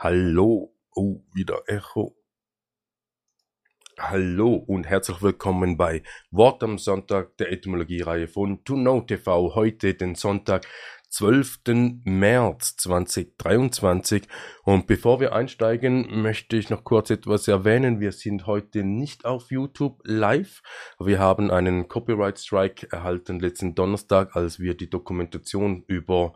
Hallo, oh, wieder Echo. Hallo und herzlich willkommen bei Wort am Sonntag der Etymologiereihe von To Know TV. Heute den Sonntag, 12. März 2023. Und bevor wir einsteigen, möchte ich noch kurz etwas erwähnen. Wir sind heute nicht auf YouTube live. Wir haben einen Copyright Strike erhalten letzten Donnerstag, als wir die Dokumentation über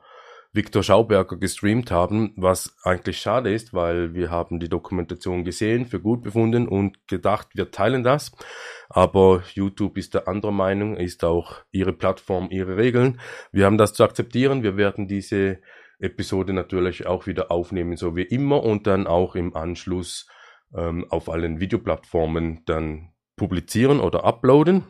Viktor Schauberger gestreamt haben, was eigentlich schade ist, weil wir haben die Dokumentation gesehen, für gut befunden und gedacht, wir teilen das. Aber YouTube ist der anderer Meinung, ist auch ihre Plattform, ihre Regeln. Wir haben das zu akzeptieren. Wir werden diese Episode natürlich auch wieder aufnehmen, so wie immer, und dann auch im Anschluss ähm, auf allen Videoplattformen dann publizieren oder uploaden.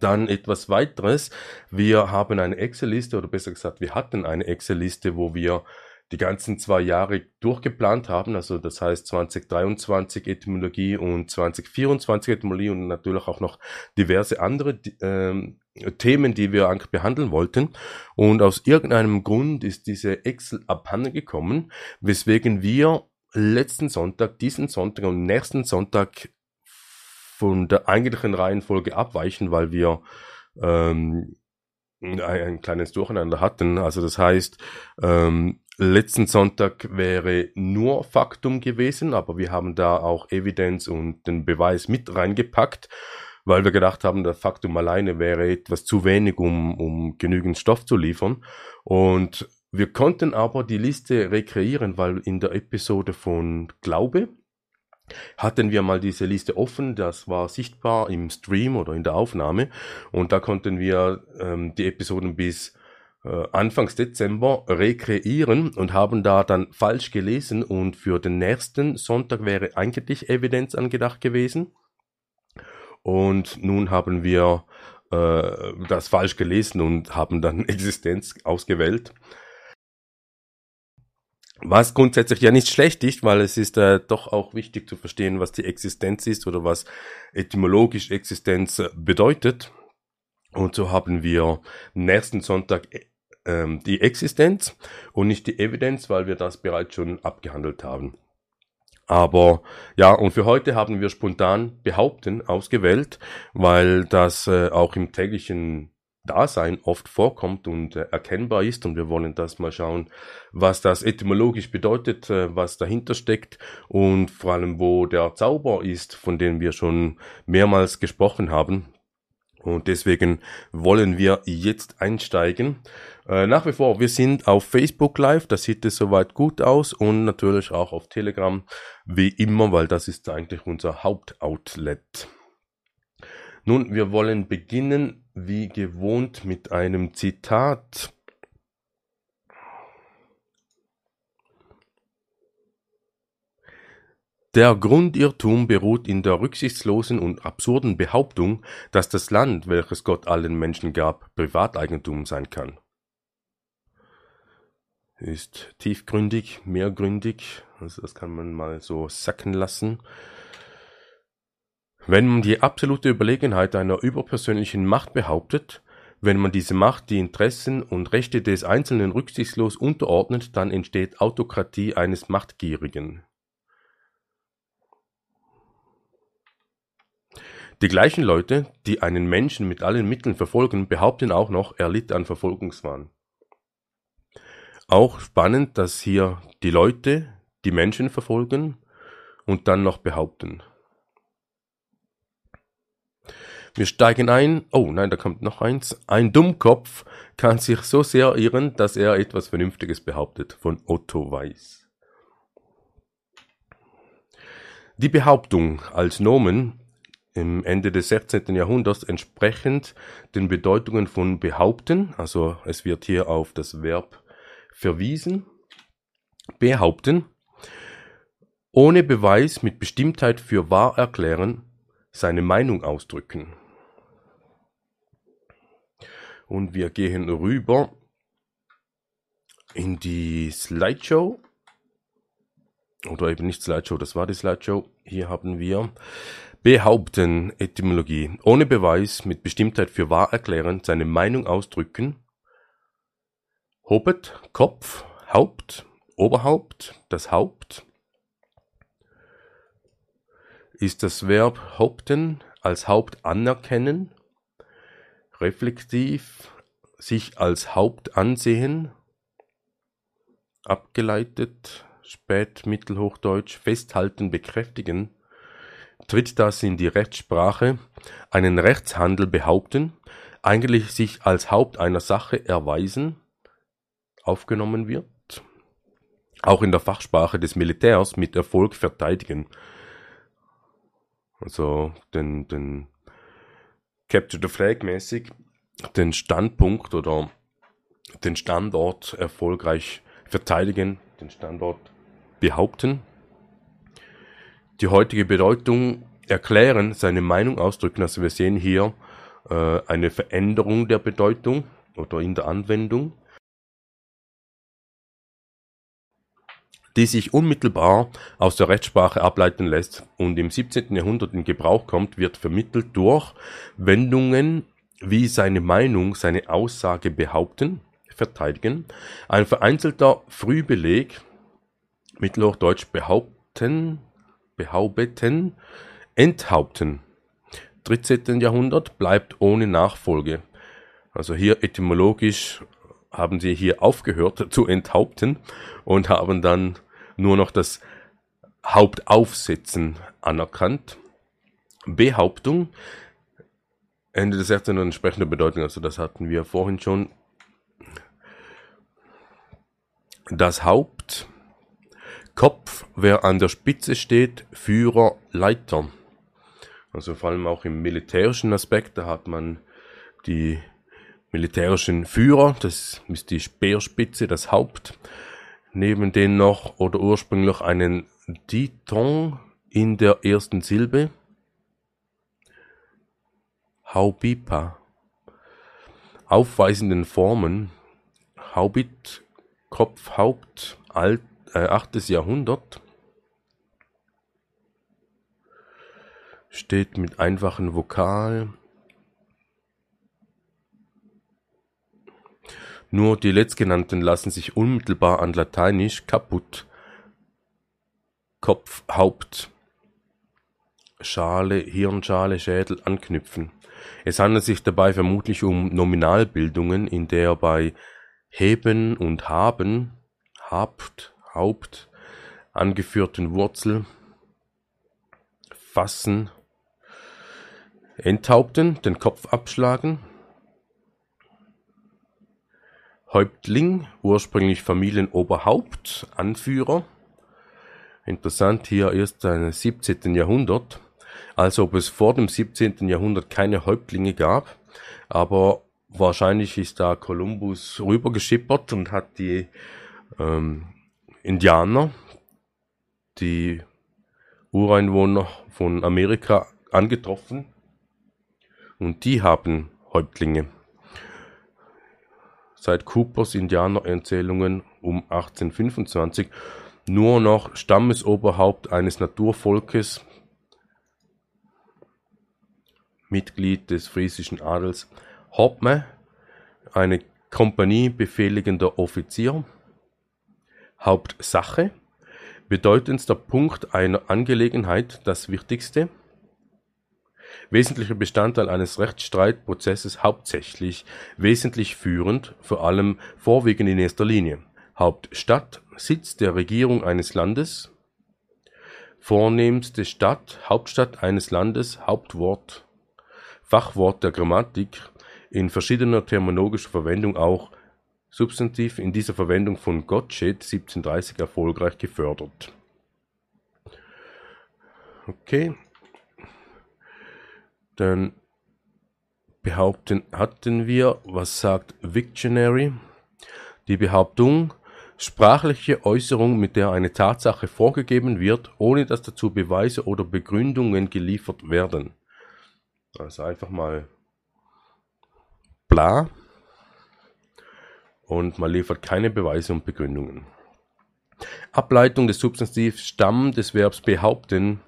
Dann etwas weiteres. Wir haben eine Excel-Liste oder besser gesagt, wir hatten eine Excel-Liste, wo wir die ganzen zwei Jahre durchgeplant haben. Also das heißt 2023 Etymologie und 2024 Etymologie und natürlich auch noch diverse andere ähm, Themen, die wir eigentlich behandeln wollten. Und aus irgendeinem Grund ist diese Excel abhanden gekommen, weswegen wir letzten Sonntag, diesen Sonntag und nächsten Sonntag von der eigentlichen Reihenfolge abweichen, weil wir ähm, ein, ein kleines Durcheinander hatten. Also das heißt, ähm, letzten Sonntag wäre nur Faktum gewesen, aber wir haben da auch Evidenz und den Beweis mit reingepackt, weil wir gedacht haben, der Faktum alleine wäre etwas zu wenig, um, um genügend Stoff zu liefern. Und wir konnten aber die Liste rekreieren, weil in der Episode von Glaube, hatten wir mal diese Liste offen, das war sichtbar im Stream oder in der Aufnahme. Und da konnten wir ähm, die Episoden bis äh, Anfangs Dezember rekreieren und haben da dann falsch gelesen. Und für den nächsten Sonntag wäre eigentlich Evidenz angedacht gewesen. Und nun haben wir äh, das falsch gelesen und haben dann Existenz ausgewählt was grundsätzlich ja nicht schlecht ist, weil es ist äh, doch auch wichtig zu verstehen, was die Existenz ist oder was etymologisch Existenz äh, bedeutet. Und so haben wir nächsten Sonntag äh, ähm, die Existenz und nicht die Evidenz, weil wir das bereits schon abgehandelt haben. Aber ja, und für heute haben wir spontan behaupten ausgewählt, weil das äh, auch im täglichen Dasein oft vorkommt und äh, erkennbar ist. Und wir wollen das mal schauen, was das etymologisch bedeutet, äh, was dahinter steckt und vor allem, wo der Zauber ist, von dem wir schon mehrmals gesprochen haben. Und deswegen wollen wir jetzt einsteigen. Äh, nach wie vor, wir sind auf Facebook Live, das sieht es soweit gut aus und natürlich auch auf Telegram, wie immer, weil das ist eigentlich unser Hauptoutlet. Nun, wir wollen beginnen wie gewohnt mit einem Zitat. Der Grundirrtum beruht in der rücksichtslosen und absurden Behauptung, dass das Land, welches Gott allen Menschen gab, Privateigentum sein kann. Ist tiefgründig, mehrgründig, also das kann man mal so sacken lassen. Wenn man die absolute Überlegenheit einer überpersönlichen Macht behauptet, wenn man diese Macht die Interessen und Rechte des Einzelnen rücksichtslos unterordnet, dann entsteht Autokratie eines Machtgierigen. Die gleichen Leute, die einen Menschen mit allen Mitteln verfolgen, behaupten auch noch, er litt an Verfolgungswahn. Auch spannend, dass hier die Leute die Menschen verfolgen und dann noch behaupten. Wir steigen ein. Oh nein, da kommt noch eins. Ein Dummkopf kann sich so sehr irren, dass er etwas Vernünftiges behauptet. Von Otto Weiß. Die Behauptung als Nomen im Ende des 16. Jahrhunderts entsprechend den Bedeutungen von behaupten, also es wird hier auf das Verb verwiesen, behaupten, ohne Beweis mit Bestimmtheit für wahr erklären, seine Meinung ausdrücken. Und wir gehen rüber in die Slideshow. Oder eben nicht Slideshow, das war die Slideshow. Hier haben wir behaupten Etymologie. Ohne Beweis, mit Bestimmtheit für wahr erklären, seine Meinung ausdrücken. Hobet, Kopf, Haupt, Oberhaupt, das Haupt, ist das Verb haupten als Haupt anerkennen, reflektiv sich als Haupt ansehen, abgeleitet, Spätmittelhochdeutsch, festhalten, bekräftigen, tritt das in die Rechtssprache, einen Rechtshandel behaupten, eigentlich sich als Haupt einer Sache erweisen, aufgenommen wird, auch in der Fachsprache des Militärs mit Erfolg verteidigen. Also den, den Capture the Flag mäßig den Standpunkt oder den Standort erfolgreich verteidigen, den Standort behaupten, die heutige Bedeutung erklären, seine Meinung ausdrücken. Also wir sehen hier äh, eine Veränderung der Bedeutung oder in der Anwendung, die sich unmittelbar aus der Rechtssprache ableiten lässt und im 17. Jahrhundert in Gebrauch kommt, wird vermittelt durch Wendungen wie seine Meinung, seine Aussage behaupten, verteidigen. Ein vereinzelter Frühbeleg, Mittelhochdeutsch behaupten, behaupten, enthaupten. 13. Jahrhundert bleibt ohne Nachfolge. Also hier etymologisch haben sie hier aufgehört zu enthaupten und haben dann nur noch das Hauptaufsetzen anerkannt. Behauptung Ende des 16. und entsprechende Bedeutung, also das hatten wir vorhin schon. Das Haupt, Kopf, wer an der Spitze steht, Führer, Leiter. Also vor allem auch im militärischen Aspekt, da hat man die militärischen Führer, das ist die Speerspitze, das Haupt. Neben denen noch oder ursprünglich einen Diton in der ersten Silbe Haubipa aufweisenden Formen Haubit Kopf Haupt alt, äh, 8. Jahrhundert steht mit einfachen Vokal Nur die letztgenannten lassen sich unmittelbar an Lateinisch kaputt Kopf, Haupt, Schale, Hirnschale, Schädel anknüpfen. Es handelt sich dabei vermutlich um Nominalbildungen, in der bei heben und haben, habt, Haupt, angeführten Wurzel, fassen, enthaupten, den Kopf abschlagen, Häuptling, ursprünglich Familienoberhaupt, Anführer. Interessant hier erst ein 17. Jahrhundert als ob es vor dem 17. Jahrhundert keine Häuptlinge gab, aber wahrscheinlich ist da Kolumbus rübergeschippert und hat die ähm, Indianer, die Ureinwohner von Amerika angetroffen und die haben Häuptlinge. Seit Coopers Indianererzählungen um 1825 nur noch Stammesoberhaupt eines Naturvolkes Mitglied des friesischen Adels Hoppe, eine Kompanie befehligender Offizier. Hauptsache, bedeutendster Punkt einer Angelegenheit, das Wichtigste, wesentlicher Bestandteil eines Rechtsstreitprozesses hauptsächlich, wesentlich führend, vor allem vorwiegend in erster Linie. Hauptstadt, Sitz der Regierung eines Landes, vornehmste Stadt, Hauptstadt eines Landes, Hauptwort, Fachwort der Grammatik, in verschiedener terminologischer Verwendung auch Substantiv in dieser Verwendung von Gottsched 1730 erfolgreich gefördert. Okay. Dann behaupten hatten wir, was sagt Wiktionary? Die Behauptung, sprachliche Äußerung, mit der eine Tatsache vorgegeben wird, ohne dass dazu Beweise oder Begründungen geliefert werden. Also einfach mal bla und man liefert keine Beweise und Begründungen. Ableitung des Substantivs Stamm des Verbs behaupten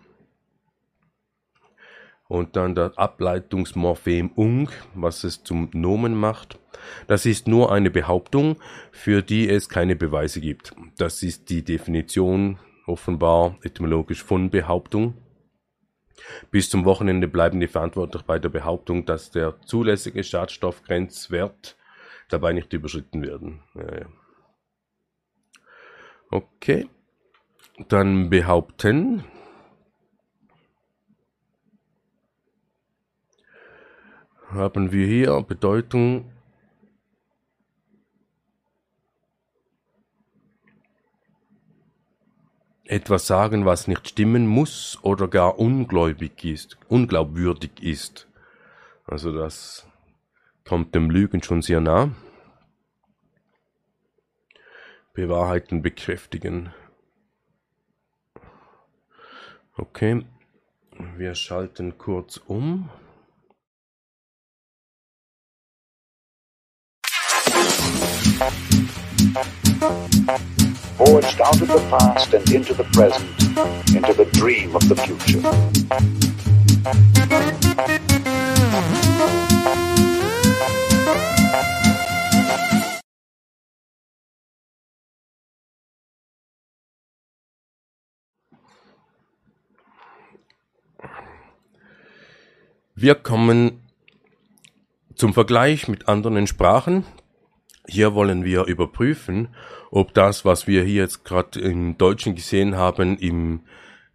und dann das Ableitungsmorphem ung, was es zum Nomen macht. Das ist nur eine Behauptung, für die es keine Beweise gibt. Das ist die Definition offenbar etymologisch von Behauptung. Bis zum Wochenende bleiben die verantwortlich bei der Behauptung, dass der zulässige Schadstoffgrenzwert dabei nicht überschritten werden. Okay. Dann behaupten. Haben wir hier Bedeutung etwas sagen, was nicht stimmen muss oder gar ungläubig ist, unglaubwürdig ist. Also das kommt dem Lügen schon sehr nah. Bewahrheiten bekräftigen. Okay, wir schalten kurz um. Forged out of the past and into the present, into the dream of the future. Wir kommen zum Vergleich mit anderen Sprachen. Hier wollen wir überprüfen, ob das, was wir hier jetzt gerade im Deutschen gesehen haben, im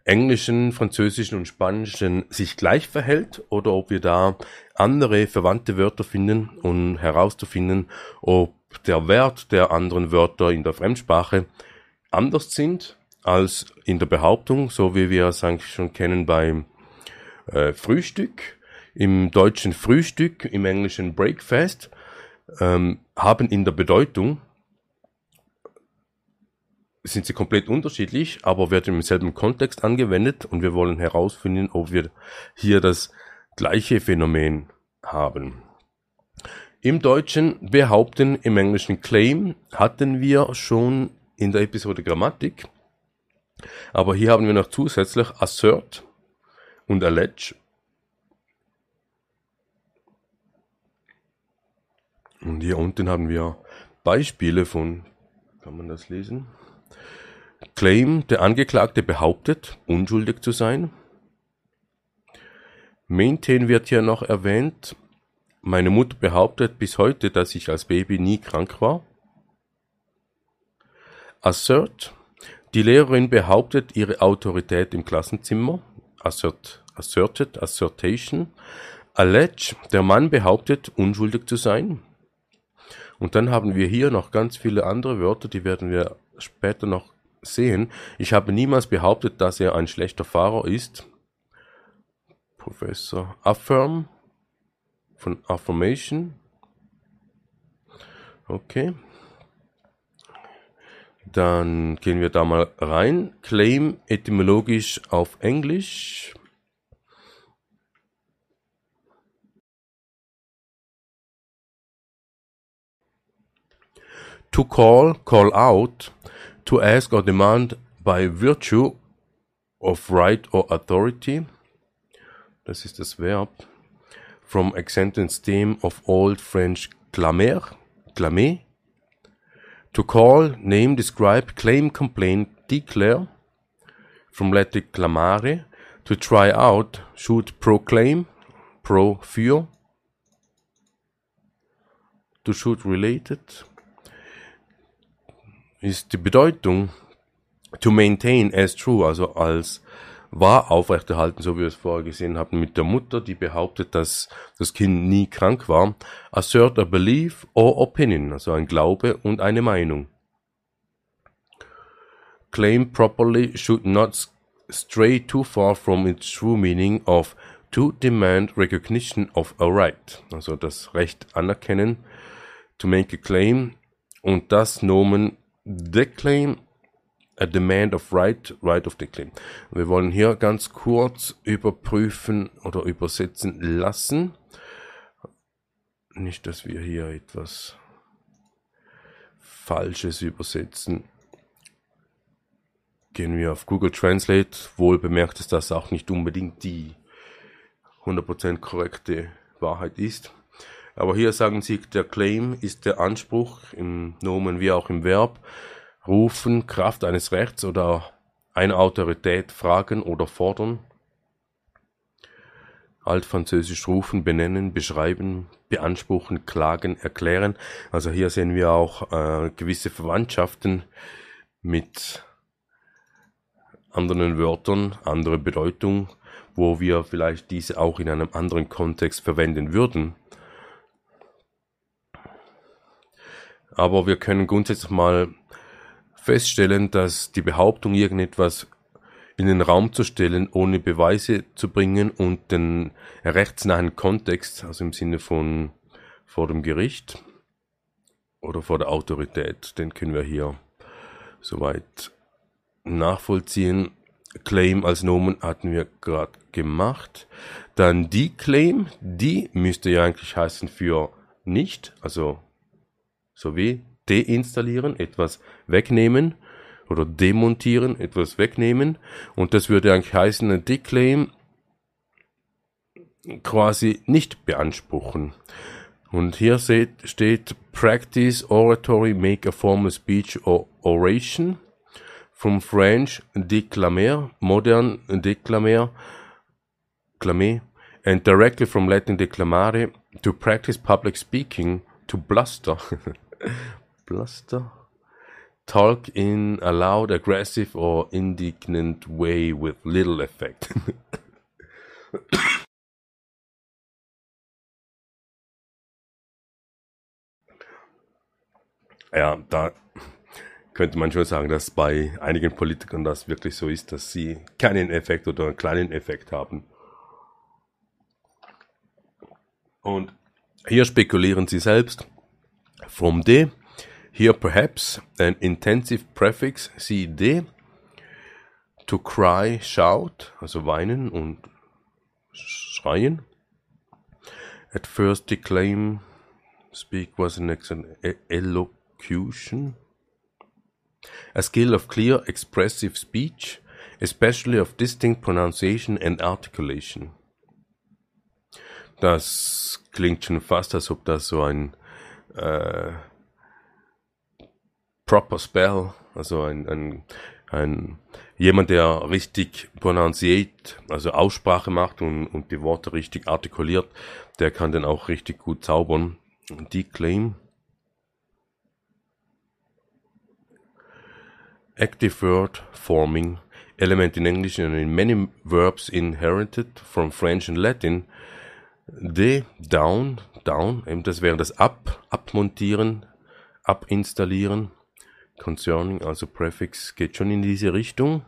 Englischen, Französischen und Spanischen sich gleich verhält oder ob wir da andere verwandte Wörter finden und herauszufinden, ob der Wert der anderen Wörter in der Fremdsprache anders sind als in der Behauptung, so wie wir es eigentlich schon kennen beim äh, Frühstück. Im deutschen Frühstück, im englischen Breakfast ähm, haben in der Bedeutung sind sie komplett unterschiedlich, aber werden im selben Kontext angewendet und wir wollen herausfinden, ob wir hier das gleiche Phänomen haben. Im Deutschen behaupten, im Englischen claim hatten wir schon in der Episode Grammatik, aber hier haben wir noch zusätzlich assert und allege Und hier unten haben wir Beispiele von, kann man das lesen? Claim, der Angeklagte behauptet, unschuldig zu sein. Maintain wird hier noch erwähnt. Meine Mutter behauptet bis heute, dass ich als Baby nie krank war. Assert, die Lehrerin behauptet ihre Autorität im Klassenzimmer. Assert, asserted, assertation. Allege, der Mann behauptet, unschuldig zu sein. Und dann haben wir hier noch ganz viele andere Wörter, die werden wir später noch sehen. Ich habe niemals behauptet, dass er ein schlechter Fahrer ist. Professor Affirm von Affirmation. Okay. Dann gehen wir da mal rein. Claim etymologisch auf Englisch. To call, call out, to ask or demand by virtue of right or authority. Das ist das Verb. From accented stem of Old French clamer, clamer. To call, name, describe, claim, complain, declare. From Latin clamare. To try out, should proclaim, pro. To shoot related ist die Bedeutung to maintain as true, also als wahr aufrechterhalten, so wie wir es vorher gesehen haben mit der Mutter, die behauptet, dass das Kind nie krank war. Assert a belief or opinion, also ein Glaube und eine Meinung. Claim properly should not stray too far from its true meaning of to demand recognition of a right, also das Recht anerkennen, to make a claim und das Nomen Declaim, a demand of right, right of declaim. Wir wollen hier ganz kurz überprüfen oder übersetzen lassen. Nicht, dass wir hier etwas Falsches übersetzen. Gehen wir auf Google Translate. Wohl bemerkt ist, dass auch nicht unbedingt die 100% korrekte Wahrheit ist. Aber hier sagen sie, der Claim ist der Anspruch im Nomen wie auch im Verb, rufen, Kraft eines Rechts oder eine Autorität fragen oder fordern. Altfranzösisch rufen, benennen, beschreiben, beanspruchen, klagen, erklären. Also hier sehen wir auch äh, gewisse Verwandtschaften mit anderen Wörtern, andere Bedeutung, wo wir vielleicht diese auch in einem anderen Kontext verwenden würden. Aber wir können grundsätzlich mal feststellen, dass die Behauptung, irgendetwas in den Raum zu stellen, ohne Beweise zu bringen und den rechtsnahen Kontext, also im Sinne von vor dem Gericht oder vor der Autorität, den können wir hier soweit nachvollziehen. Claim als Nomen hatten wir gerade gemacht. Dann die Claim, die müsste ja eigentlich heißen für nicht, also so wie deinstallieren, etwas wegnehmen oder demontieren, etwas wegnehmen. Und das würde eigentlich heißen, ein Declaim quasi nicht beanspruchen. Und hier steht, steht Practice Oratory Make a Formal Speech or Oration. From French declamer, modern declamer, clamer, and directly from Latin declamare, to practice public speaking, to bluster. bluster? Talk in a loud, aggressive, or indignant way with little effect. ja, da könnte man schon sagen, dass bei einigen Politikern das wirklich so ist, dass sie keinen Effekt oder einen kleinen Effekt haben. Und hier spekulieren sie selbst. From D Here perhaps an intensive prefix cd to cry, shout, also weinen und schreien. At first declaim, speak was an elocution. A skill of clear expressive speech, especially of distinct pronunciation and articulation. Das klingt schon fast, als ob das so ein äh, proper spell, also ein, ein, ein jemand, der richtig pronunciate, also Aussprache macht und, und die Worte richtig artikuliert, der kann dann auch richtig gut zaubern. Declaim. Active word forming element in English and in many verbs inherited from French and Latin. De, down, down, eben das wäre das ab, abmontieren, abinstallieren. Concerning, also Prefix, geht schon in diese Richtung.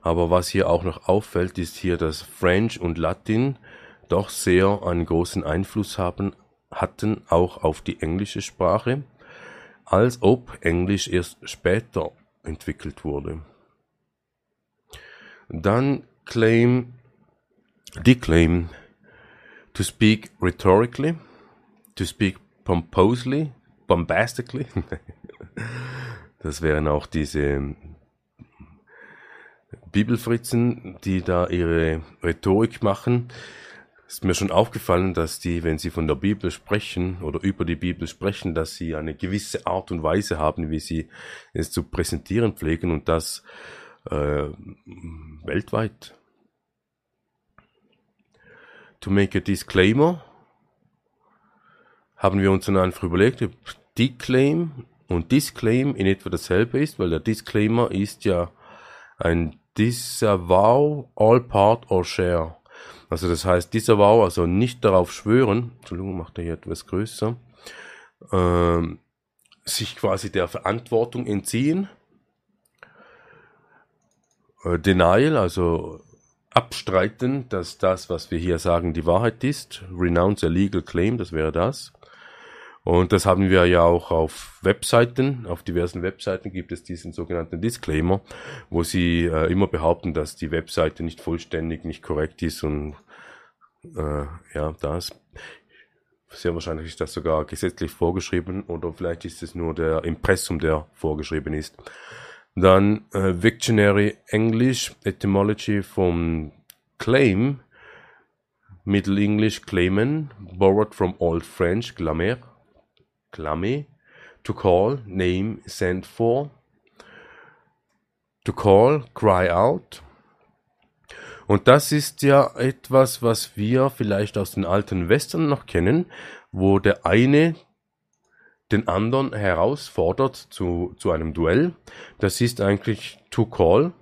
Aber was hier auch noch auffällt, ist hier, dass French und Latin doch sehr einen großen Einfluss haben, hatten auch auf die englische Sprache, als ob Englisch erst später entwickelt wurde. Dann claim, declaim, to speak rhetorically, to speak pompously, bombastically. das wären auch diese Bibelfritzen, die da ihre Rhetorik machen. Ist mir schon aufgefallen, dass die, wenn sie von der Bibel sprechen oder über die Bibel sprechen, dass sie eine gewisse Art und Weise haben, wie sie es zu präsentieren pflegen und das äh, weltweit. To make a disclaimer haben wir uns dann einfach überlegt, Declaim und Disclaim in etwa dasselbe ist, weil der Disclaimer ist ja ein Disavow all part or share. Also das heißt Disavow, also nicht darauf schwören, Entschuldigung, macht er hier etwas größer, ähm, sich quasi der Verantwortung entziehen. Äh, Denial, also abstreiten, dass das, was wir hier sagen, die Wahrheit ist. Renounce a legal claim, das wäre das. Und das haben wir ja auch auf Webseiten, auf diversen Webseiten gibt es diesen sogenannten Disclaimer, wo sie äh, immer behaupten, dass die Webseite nicht vollständig, nicht korrekt ist und äh, ja, das. Sehr wahrscheinlich ist das sogar gesetzlich vorgeschrieben oder vielleicht ist es nur der Impressum, der vorgeschrieben ist. Dann äh, Dictionary English Etymology vom Claim Middle English claimen, borrowed from Old French clamer, clamer, to call, name, send for, to call, cry out. Und das ist ja etwas, was wir vielleicht aus den alten Western noch kennen, wo der eine den anderen herausfordert zu, zu einem Duell. Das ist eigentlich to call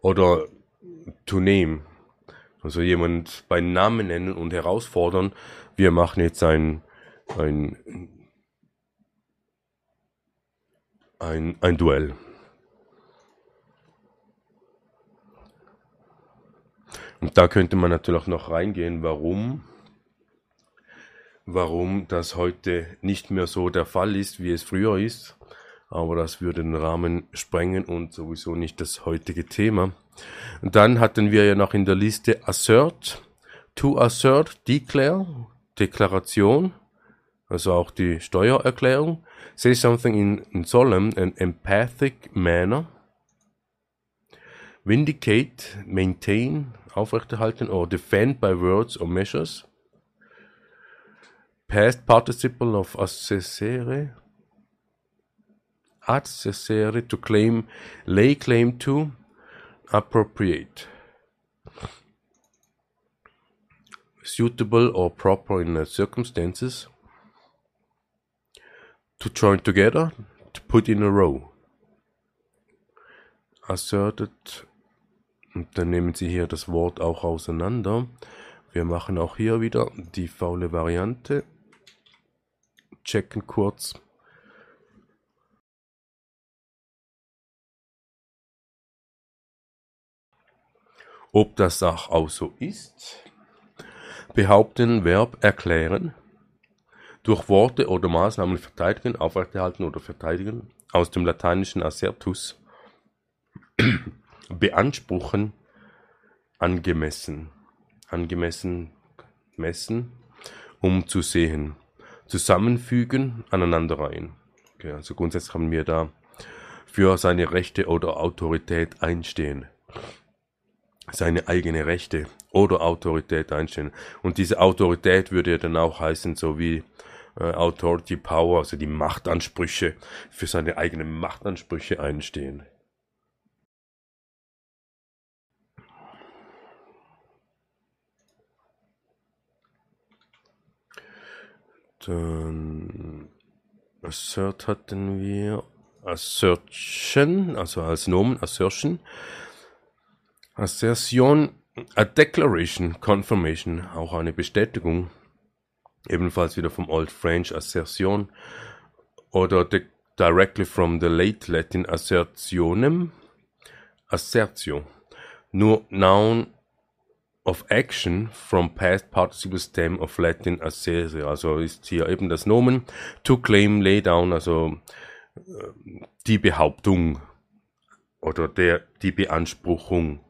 oder to name. Also jemand bei Namen nennen und herausfordern. Wir machen jetzt ein, ein, ein, ein Duell. Und da könnte man natürlich noch reingehen, warum, warum das heute nicht mehr so der Fall ist, wie es früher ist. Aber das würde den Rahmen sprengen und sowieso nicht das heutige Thema. Und dann hatten wir ja noch in der Liste assert, to assert, declare, Deklaration, also auch die Steuererklärung, say something in, in solemn and empathic manner, vindicate, maintain, aufrechterhalten or defend by words or measures. Past participle of accessere. Accessere to claim, lay claim to, appropriate. Suitable or proper in the circumstances. To join together, to put in a row. Asserted Und dann nehmen Sie hier das Wort auch auseinander. Wir machen auch hier wieder die faule Variante. Checken kurz. Ob das auch so ist? Behaupten, Verb erklären. Durch Worte oder Maßnahmen verteidigen, aufrechterhalten oder verteidigen. Aus dem lateinischen assertus beanspruchen, angemessen, angemessen messen, um zu sehen, zusammenfügen, aneinanderreihen. Okay, also grundsätzlich haben wir da für seine Rechte oder Autorität einstehen. Seine eigene Rechte oder Autorität einstehen. Und diese Autorität würde ja dann auch heißen, so wie äh, Authority Power, also die Machtansprüche, für seine eigenen Machtansprüche einstehen. Dann Assert hatten wir Assertion, also als Nomen Assertion. Assertion, a Declaration, Confirmation, auch eine Bestätigung. Ebenfalls wieder vom Old French Assertion oder directly from the late Latin assertionem, assertio. Nur Noun of action from past participle stem of Latin assere. Also ist hier eben das Nomen to claim, lay down, also äh, die Behauptung oder der, die Beanspruchung.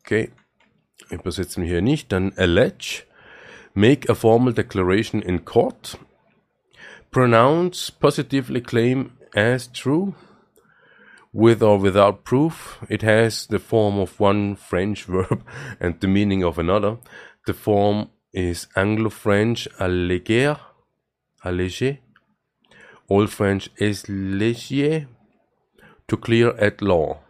Okay, übersetzen wir hier nicht. Dann allege, make a formal declaration in court, pronounce, positively claim as true, with or without proof. It has the form of one French verb and the meaning of another. The form is Anglo-French alléger, alléger. Old French is légier, to clear at law.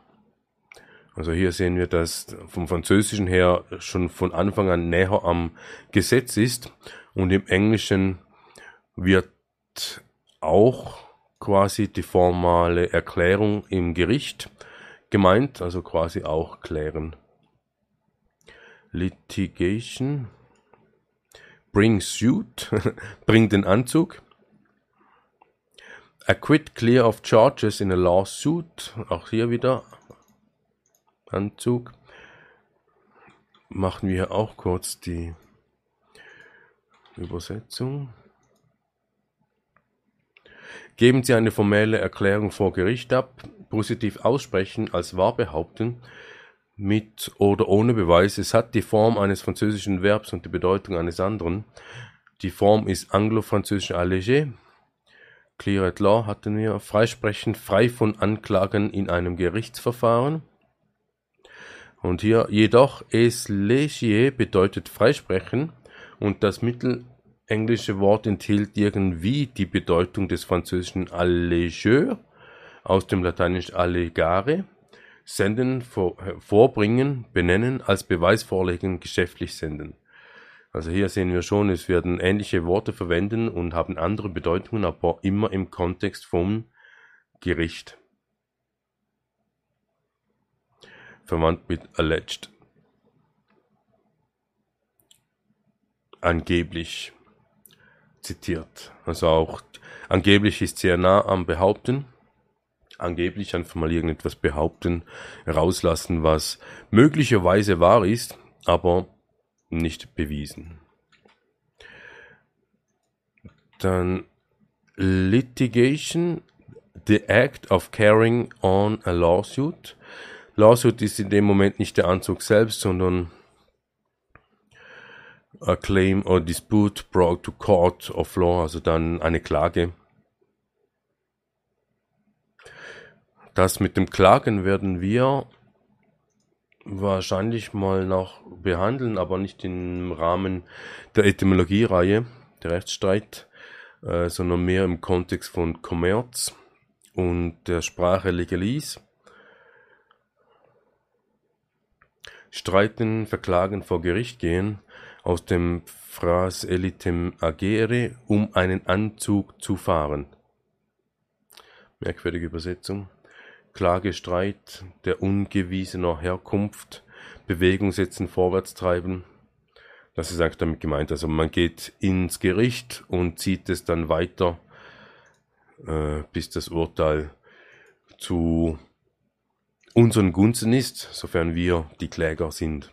Also hier sehen wir, dass vom Französischen her schon von Anfang an näher am Gesetz ist und im Englischen wird auch quasi die formale Erklärung im Gericht gemeint, also quasi auch klären. Litigation. Bring suit, bring den Anzug. Acquit clear of charges in a lawsuit, auch hier wieder Anzug. Machen wir auch kurz die Übersetzung. Geben Sie eine formelle Erklärung vor Gericht ab, positiv aussprechen, als wahr behaupten, mit oder ohne Beweis. Es hat die Form eines französischen Verbs und die Bedeutung eines anderen. Die Form ist anglo-französisch allégé. Clear at law hatten wir. Freisprechen, frei von Anklagen in einem Gerichtsverfahren. Und hier jedoch es legier bedeutet freisprechen und das mittelenglische Wort enthielt irgendwie die Bedeutung des französischen allégeur aus dem lateinischen allegare, senden, vor, vorbringen, benennen, als Beweis vorlegen, geschäftlich senden. Also hier sehen wir schon, es werden ähnliche Worte verwenden und haben andere Bedeutungen, aber immer im Kontext vom Gericht. Verwandt mit alleged. Angeblich zitiert. Also auch angeblich ist sehr nah am Behaupten angeblich einfach mal irgendetwas behaupten, rauslassen, was möglicherweise wahr ist, aber nicht bewiesen. Dann Litigation, the act of carrying on a lawsuit. Lawsuit ist in dem Moment nicht der Anzug selbst, sondern a claim or dispute brought to court of law, also dann eine Klage Das mit dem Klagen werden wir wahrscheinlich mal noch behandeln, aber nicht im Rahmen der Etymologiereihe, der Rechtsstreit, äh, sondern mehr im Kontext von Kommerz und der Sprache Legalise. Streiten, verklagen, vor Gericht gehen, aus dem Phras elitem agere, um einen Anzug zu fahren. Merkwürdige Übersetzung. Klage, Streit der ungewiesener Herkunft, Bewegung setzen, vorwärts treiben. Das ist eigentlich damit gemeint. Also man geht ins Gericht und zieht es dann weiter, äh, bis das Urteil zu unseren Gunsten ist, sofern wir die Kläger sind.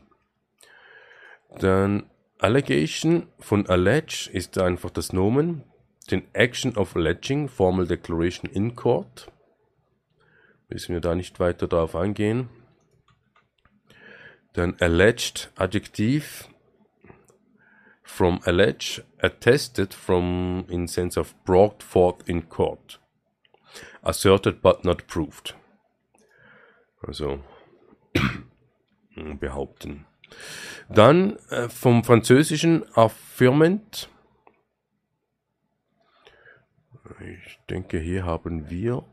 Dann Allegation von allege ist einfach das Nomen. Den Action of alleging, Formal Declaration in Court müssen wir da nicht weiter darauf eingehen. Dann alleged Adjektiv from allege attested from in sense of brought forth in court asserted but not proved also behaupten dann äh, vom französischen affirmant. Ich denke hier haben wir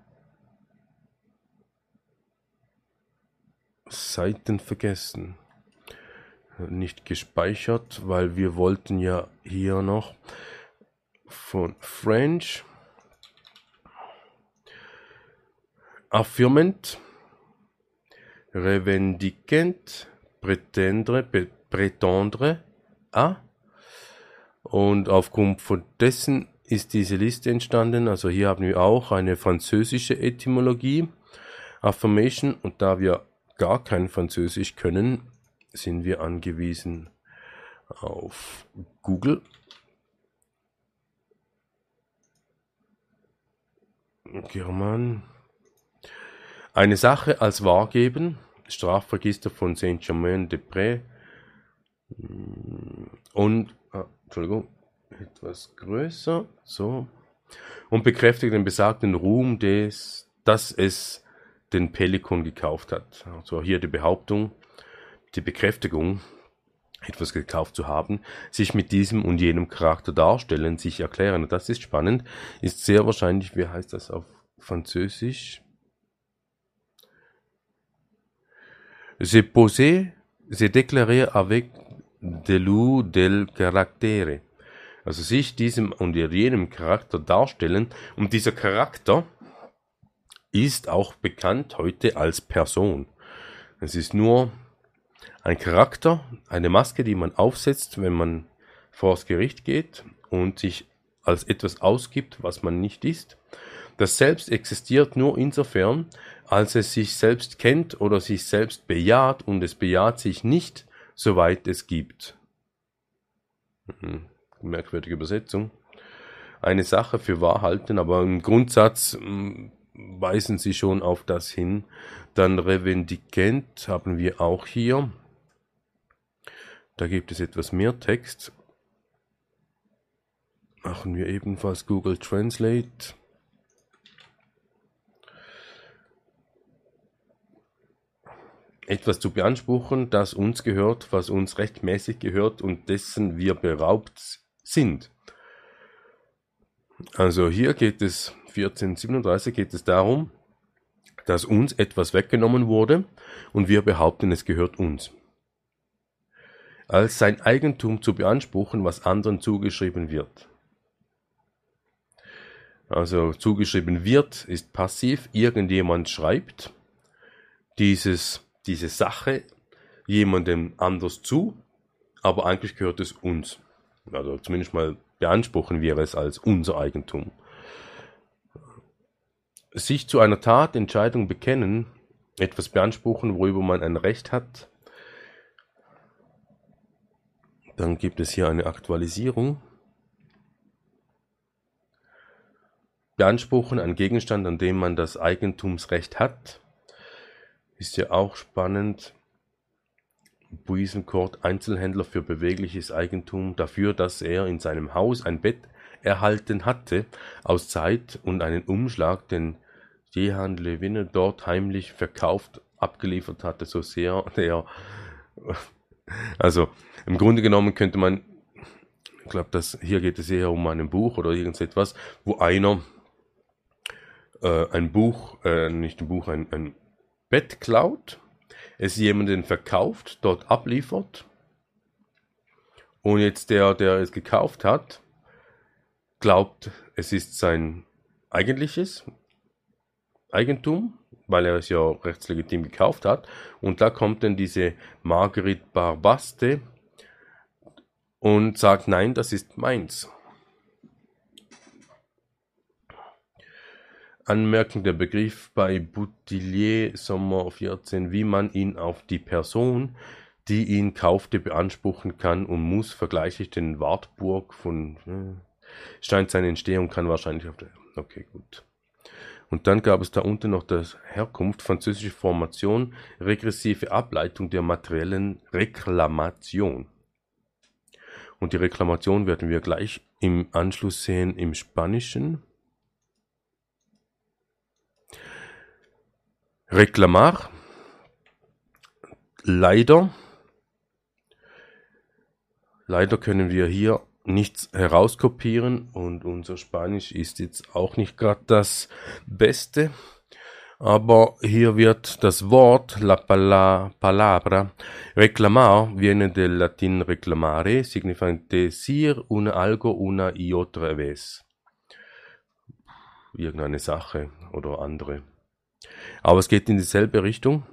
Seiten vergessen. Nicht gespeichert, weil wir wollten ja hier noch von French. Affirmant, revendiquant, pretendre, prétendre à. Und aufgrund von dessen ist diese Liste entstanden. Also hier haben wir auch eine französische Etymologie, Affirmation. Und da wir gar kein Französisch können, sind wir angewiesen auf Google. German. Eine Sache als wahrgeben. Strafregister von Saint-Germain-des-Prés. Und, ah, Entschuldigung, etwas größer, so. Und bekräftigt den besagten Ruhm des, dass es den Pelikan gekauft hat. Also hier die Behauptung, die Bekräftigung, etwas gekauft zu haben, sich mit diesem und jenem Charakter darstellen, sich erklären. Das ist spannend, ist sehr wahrscheinlich, wie heißt das auf Französisch? Se poser, se déclarer avec de l'ou del caractere. Also sich diesem und jenem Charakter darstellen. Und dieser Charakter, ist auch bekannt heute als Person. Es ist nur ein Charakter, eine Maske, die man aufsetzt, wenn man vor das Gericht geht und sich als etwas ausgibt, was man nicht ist. Das Selbst existiert nur insofern, als es sich selbst kennt oder sich selbst bejaht und es bejaht sich nicht, soweit es gibt. Mhm. Merkwürdige Übersetzung. Eine Sache für wahr halten, aber im Grundsatz mm, weisen sie schon auf das hin. Dann Revendicent haben wir auch hier. Da gibt es etwas mehr Text. Machen wir ebenfalls Google Translate. Etwas zu beanspruchen, das uns gehört, was uns rechtmäßig gehört und dessen wir beraubt sind. Also hier geht es 1437 geht es darum, dass uns etwas weggenommen wurde und wir behaupten, es gehört uns. Als sein Eigentum zu beanspruchen, was anderen zugeschrieben wird. Also zugeschrieben wird ist passiv, irgendjemand schreibt dieses, diese Sache jemandem anders zu, aber eigentlich gehört es uns. Also zumindest mal beanspruchen wir es als unser Eigentum sich zu einer Tatentscheidung bekennen, etwas beanspruchen, worüber man ein Recht hat. Dann gibt es hier eine Aktualisierung. Beanspruchen ein Gegenstand, an dem man das Eigentumsrecht hat. Ist ja auch spannend. Buisencourt, Einzelhändler für bewegliches Eigentum, dafür, dass er in seinem Haus ein Bett erhalten hatte aus Zeit und einen Umschlag, den Jehan Lewinne dort heimlich verkauft, abgeliefert hatte, so sehr der. Also im Grunde genommen könnte man, ich glaube, dass hier geht es eher um ein Buch oder irgendetwas, wo einer äh, ein Buch, äh, nicht ein Buch, ein, ein Bett klaut, es jemanden verkauft, dort abliefert und jetzt der, der es gekauft hat, glaubt, es ist sein eigentliches Eigentum, weil er es ja rechtslegitim gekauft hat. Und da kommt dann diese Marguerite Barbaste und sagt, nein, das ist meins. Anmerkung der Begriff bei Boutillier Sommer 14, wie man ihn auf die Person, die ihn kaufte, beanspruchen kann und muss, vergleiche ich den Wartburg von äh, Stein seine Entstehung kann wahrscheinlich auf der. Okay, gut. Und dann gab es da unten noch das Herkunft, französische Formation, regressive Ableitung der materiellen Reklamation. Und die Reklamation werden wir gleich im Anschluss sehen im Spanischen. Reklamar. Leider. Leider können wir hier nichts herauskopieren und unser Spanisch ist jetzt auch nicht gerade das Beste. Aber hier wird das Wort, la palabra, reclamar, viene del latin reclamare, significant decir una algo una y otra vez. Irgendeine Sache oder andere. Aber es geht in dieselbe Richtung,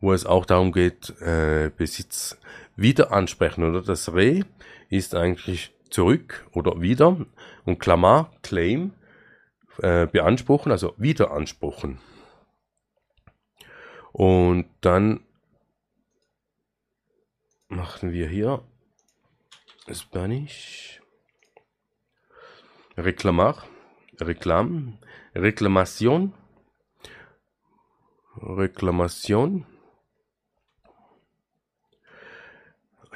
wo es auch darum geht, äh, Besitz wieder ansprechen, oder? Das Re ist eigentlich zurück oder wieder und Klammer, Claim, äh, beanspruchen, also wieder ansprechen. Und dann machen wir hier Spanish, reclamar, reclam, reclamación, reclamación,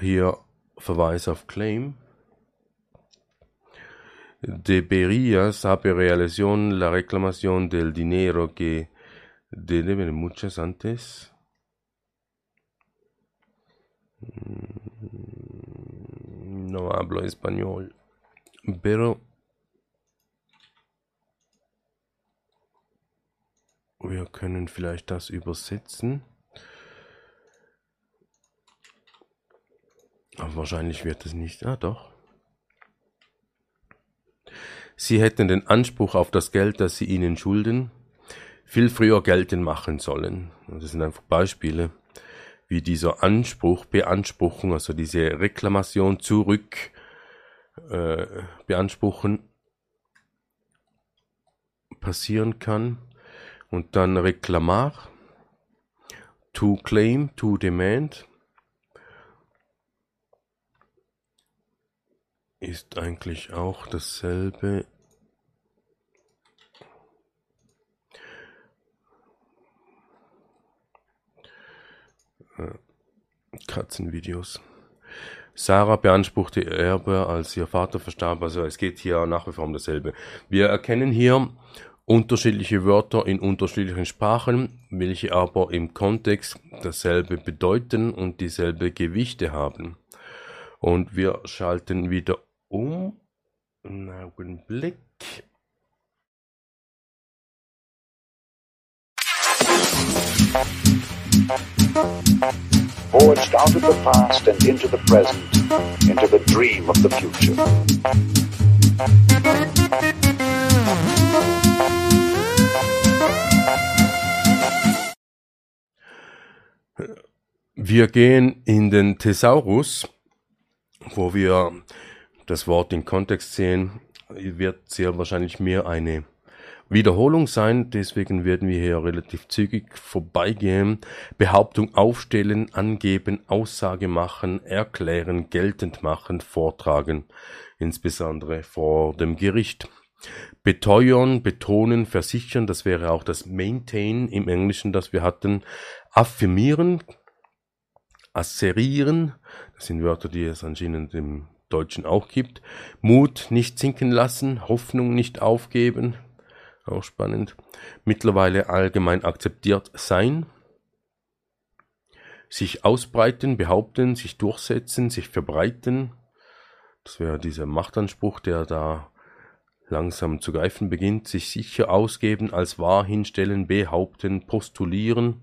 Hier Verweis auf Claim. Debería saber realización la reclamación del dinero que debe muchas antes. Mm, no hablo español, pero wir können vielleicht das übersetzen. Aber wahrscheinlich wird es nicht. Ah, doch. Sie hätten den Anspruch auf das Geld, das sie ihnen schulden, viel früher geltend machen sollen. Das sind einfach Beispiele, wie dieser Anspruch, Beanspruchung, also diese Reklamation zurück äh, beanspruchen passieren kann. Und dann Reklamar, to claim, to demand, ist eigentlich auch dasselbe. Äh, Katzenvideos. Sarah beanspruchte Erbe, als ihr Vater verstarb. Also es geht hier nach wie vor um dasselbe. Wir erkennen hier unterschiedliche Wörter in unterschiedlichen Sprachen, welche aber im Kontext dasselbe bedeuten und dieselbe Gewichte haben. Und wir schalten wieder um. Einen Augenblick. Forged out of the past and into the present, into the dream of the future. Wir gehen in den Thesaurus, wo wir das Wort in Kontext sehen, wird sehr wahrscheinlich mehr eine Wiederholung sein, deswegen werden wir hier relativ zügig vorbeigehen. Behauptung aufstellen, angeben, Aussage machen, erklären, geltend machen, vortragen, insbesondere vor dem Gericht. Beteuern, betonen, versichern, das wäre auch das Maintain im Englischen, das wir hatten. Affirmieren, asserieren, das sind Wörter, die es anscheinend im Deutschen auch gibt. Mut nicht sinken lassen, Hoffnung nicht aufgeben, auch spannend. Mittlerweile allgemein akzeptiert sein. Sich ausbreiten, behaupten, sich durchsetzen, sich verbreiten. Das wäre dieser Machtanspruch, der da langsam zu greifen beginnt. Sich sicher ausgeben, als wahr hinstellen, behaupten, postulieren.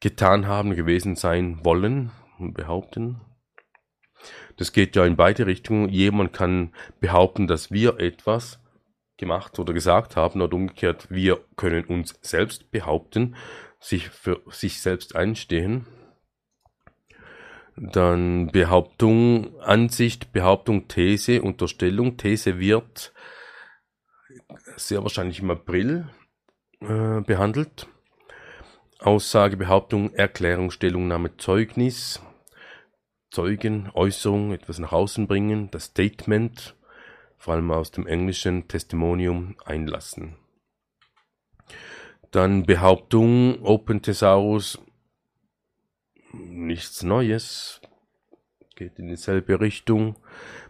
Getan haben, gewesen sein wollen und behaupten. Das geht ja in beide Richtungen. Jemand kann behaupten, dass wir etwas gemacht oder gesagt haben oder umgekehrt, wir können uns selbst behaupten, sich für sich selbst einstehen. Dann Behauptung, Ansicht, Behauptung, These, Unterstellung. These wird sehr wahrscheinlich im April äh, behandelt. Aussage, Behauptung, Erklärung, Stellungnahme, Zeugnis, Zeugen, Äußerung, etwas nach außen bringen, das Statement, vor allem aus dem englischen Testimonium einlassen. Dann Behauptung, Open Thesaurus, nichts Neues, geht in dieselbe Richtung.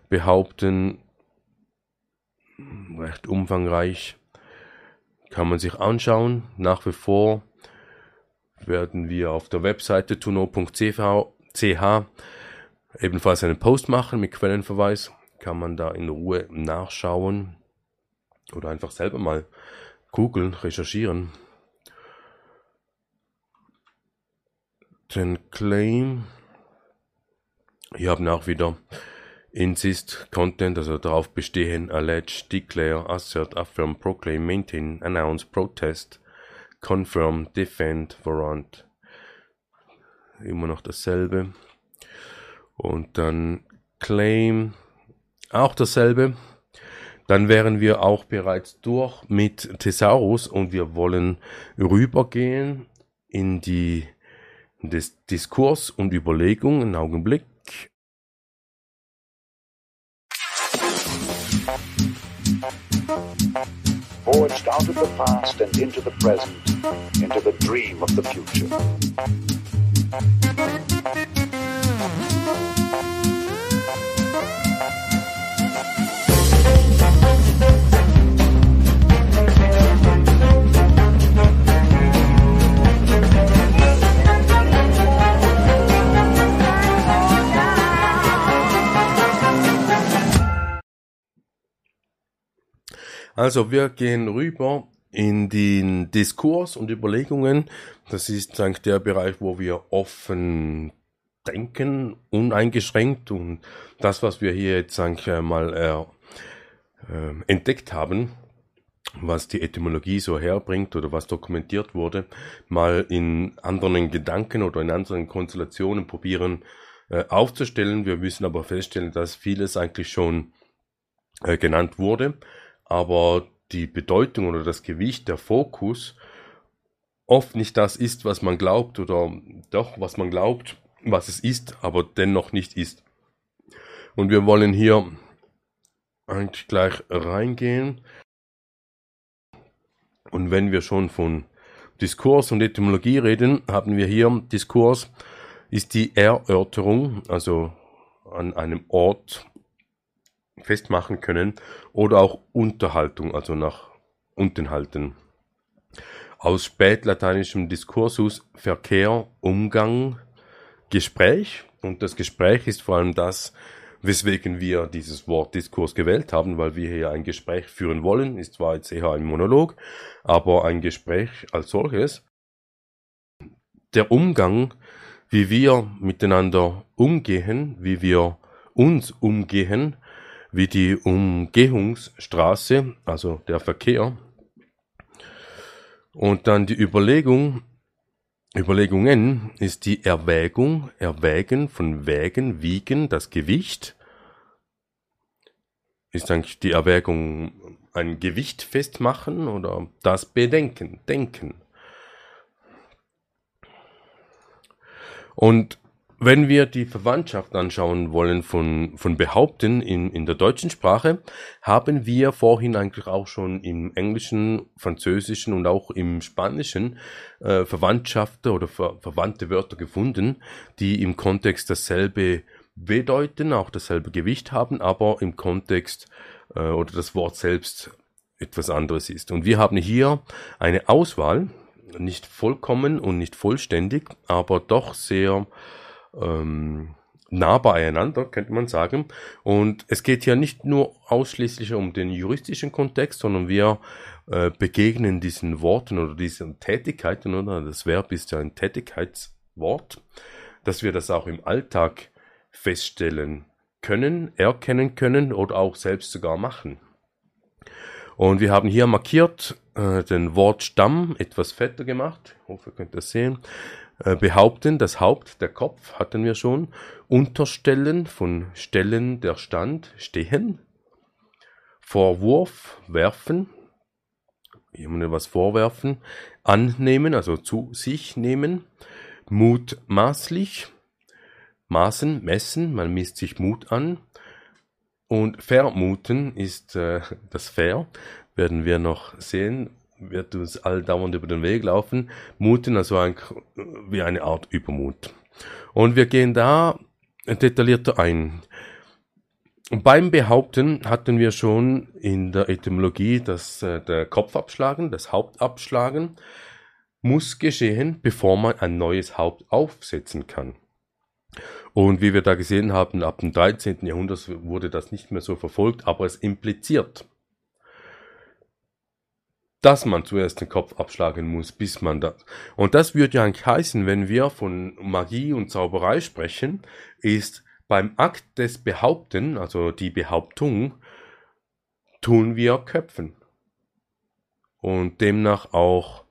Behaupten, recht umfangreich, kann man sich anschauen. Nach wie vor werden wir auf der Webseite tuno.ch ebenfalls einen Post machen mit Quellenverweis kann man da in Ruhe nachschauen oder einfach selber mal googeln, recherchieren. Den Claim. Hier haben auch wieder Insist, Content, also darauf bestehen, allege, declare, assert, affirm, proclaim, maintain, announce, protest, confirm, defend, warrant. Immer noch dasselbe. Und dann claim, auch dasselbe. Dann wären wir auch bereits durch mit Thesaurus und wir wollen rübergehen in die des Diskurs und Überlegung. Einen Augenblick. Forged out of the past and into the present, into the dream of the future. Also wir gehen rüber in den Diskurs und Überlegungen. Das ist eigentlich der Bereich, wo wir offen denken, uneingeschränkt und das, was wir hier jetzt eigentlich mal äh, äh, entdeckt haben, was die Etymologie so herbringt oder was dokumentiert wurde, mal in anderen Gedanken oder in anderen Konstellationen probieren äh, aufzustellen. Wir müssen aber feststellen, dass vieles eigentlich schon äh, genannt wurde aber die Bedeutung oder das Gewicht, der Fokus oft nicht das ist, was man glaubt oder doch, was man glaubt, was es ist, aber dennoch nicht ist. Und wir wollen hier eigentlich gleich reingehen. Und wenn wir schon von Diskurs und Etymologie reden, haben wir hier Diskurs ist die Erörterung, also an einem Ort festmachen können oder auch Unterhaltung, also nach unten halten. Aus spätlateinischem Diskursus Verkehr, Umgang, Gespräch. Und das Gespräch ist vor allem das, weswegen wir dieses Wort Diskurs gewählt haben, weil wir hier ein Gespräch führen wollen, ist zwar jetzt eher ein Monolog, aber ein Gespräch als solches. Der Umgang, wie wir miteinander umgehen, wie wir uns umgehen, wie die Umgehungsstraße, also der Verkehr, und dann die Überlegung, Überlegungen ist die Erwägung, Erwägen von Wägen, Wiegen, das Gewicht. Ist eigentlich die Erwägung ein Gewicht festmachen oder das Bedenken, Denken. Und wenn wir die Verwandtschaft anschauen wollen von, von Behaupten in, in der deutschen Sprache, haben wir vorhin eigentlich auch schon im Englischen, Französischen und auch im Spanischen äh, Verwandtschaften oder ver, verwandte Wörter gefunden, die im Kontext dasselbe bedeuten, auch dasselbe Gewicht haben, aber im Kontext äh, oder das Wort selbst etwas anderes ist. Und wir haben hier eine Auswahl, nicht vollkommen und nicht vollständig, aber doch sehr ähm, nah beieinander, könnte man sagen. Und es geht hier nicht nur ausschließlich um den juristischen Kontext, sondern wir äh, begegnen diesen Worten oder diesen Tätigkeiten, oder das Verb ist ja ein Tätigkeitswort, dass wir das auch im Alltag feststellen können, erkennen können oder auch selbst sogar machen. Und wir haben hier markiert äh, den Wortstamm etwas fetter gemacht. Ich hoffe, ihr könnt das sehen. Äh, behaupten, das Haupt, der Kopf hatten wir schon, unterstellen von Stellen der Stand, stehen, Vorwurf, werfen, jemandem was vorwerfen, annehmen, also zu sich nehmen, mutmaßlich, maßen, messen, man misst sich Mut an, und vermuten ist äh, das Fair, werden wir noch sehen, wird uns alldauernd über den Weg laufen. Muten, also ein, wie eine Art Übermut. Und wir gehen da detaillierter ein. Beim Behaupten hatten wir schon in der Etymologie das äh, der Kopf abschlagen, das Haupt abschlagen, muss geschehen, bevor man ein neues Haupt aufsetzen kann. Und wie wir da gesehen haben, ab dem 13. Jahrhundert wurde das nicht mehr so verfolgt, aber es impliziert, dass man zuerst den Kopf abschlagen muss, bis man das. Und das würde ja eigentlich heißen, wenn wir von Magie und Zauberei sprechen, ist beim Akt des Behaupten, also die Behauptung, tun wir Köpfen. Und demnach auch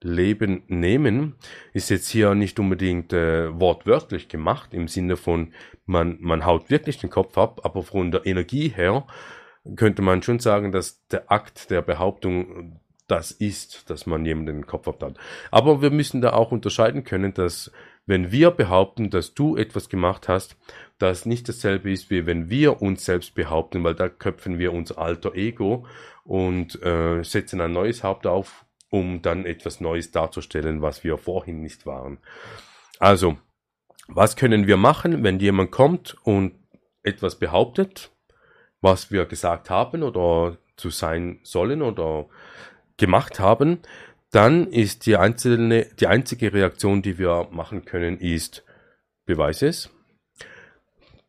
Leben nehmen, ist jetzt hier nicht unbedingt äh, wortwörtlich gemacht, im Sinne von, man, man haut wirklich den Kopf ab, aber von der Energie her könnte man schon sagen, dass der Akt der Behauptung das ist, dass man jemanden den Kopf abtat. Aber wir müssen da auch unterscheiden können, dass wenn wir behaupten, dass du etwas gemacht hast, das nicht dasselbe ist, wie wenn wir uns selbst behaupten, weil da köpfen wir unser alter Ego und äh, setzen ein neues Haupt auf, um dann etwas Neues darzustellen, was wir vorhin nicht waren. Also, was können wir machen, wenn jemand kommt und etwas behauptet? Was wir gesagt haben oder zu sein sollen oder gemacht haben, dann ist die einzelne, die einzige Reaktion, die wir machen können, ist Beweis es.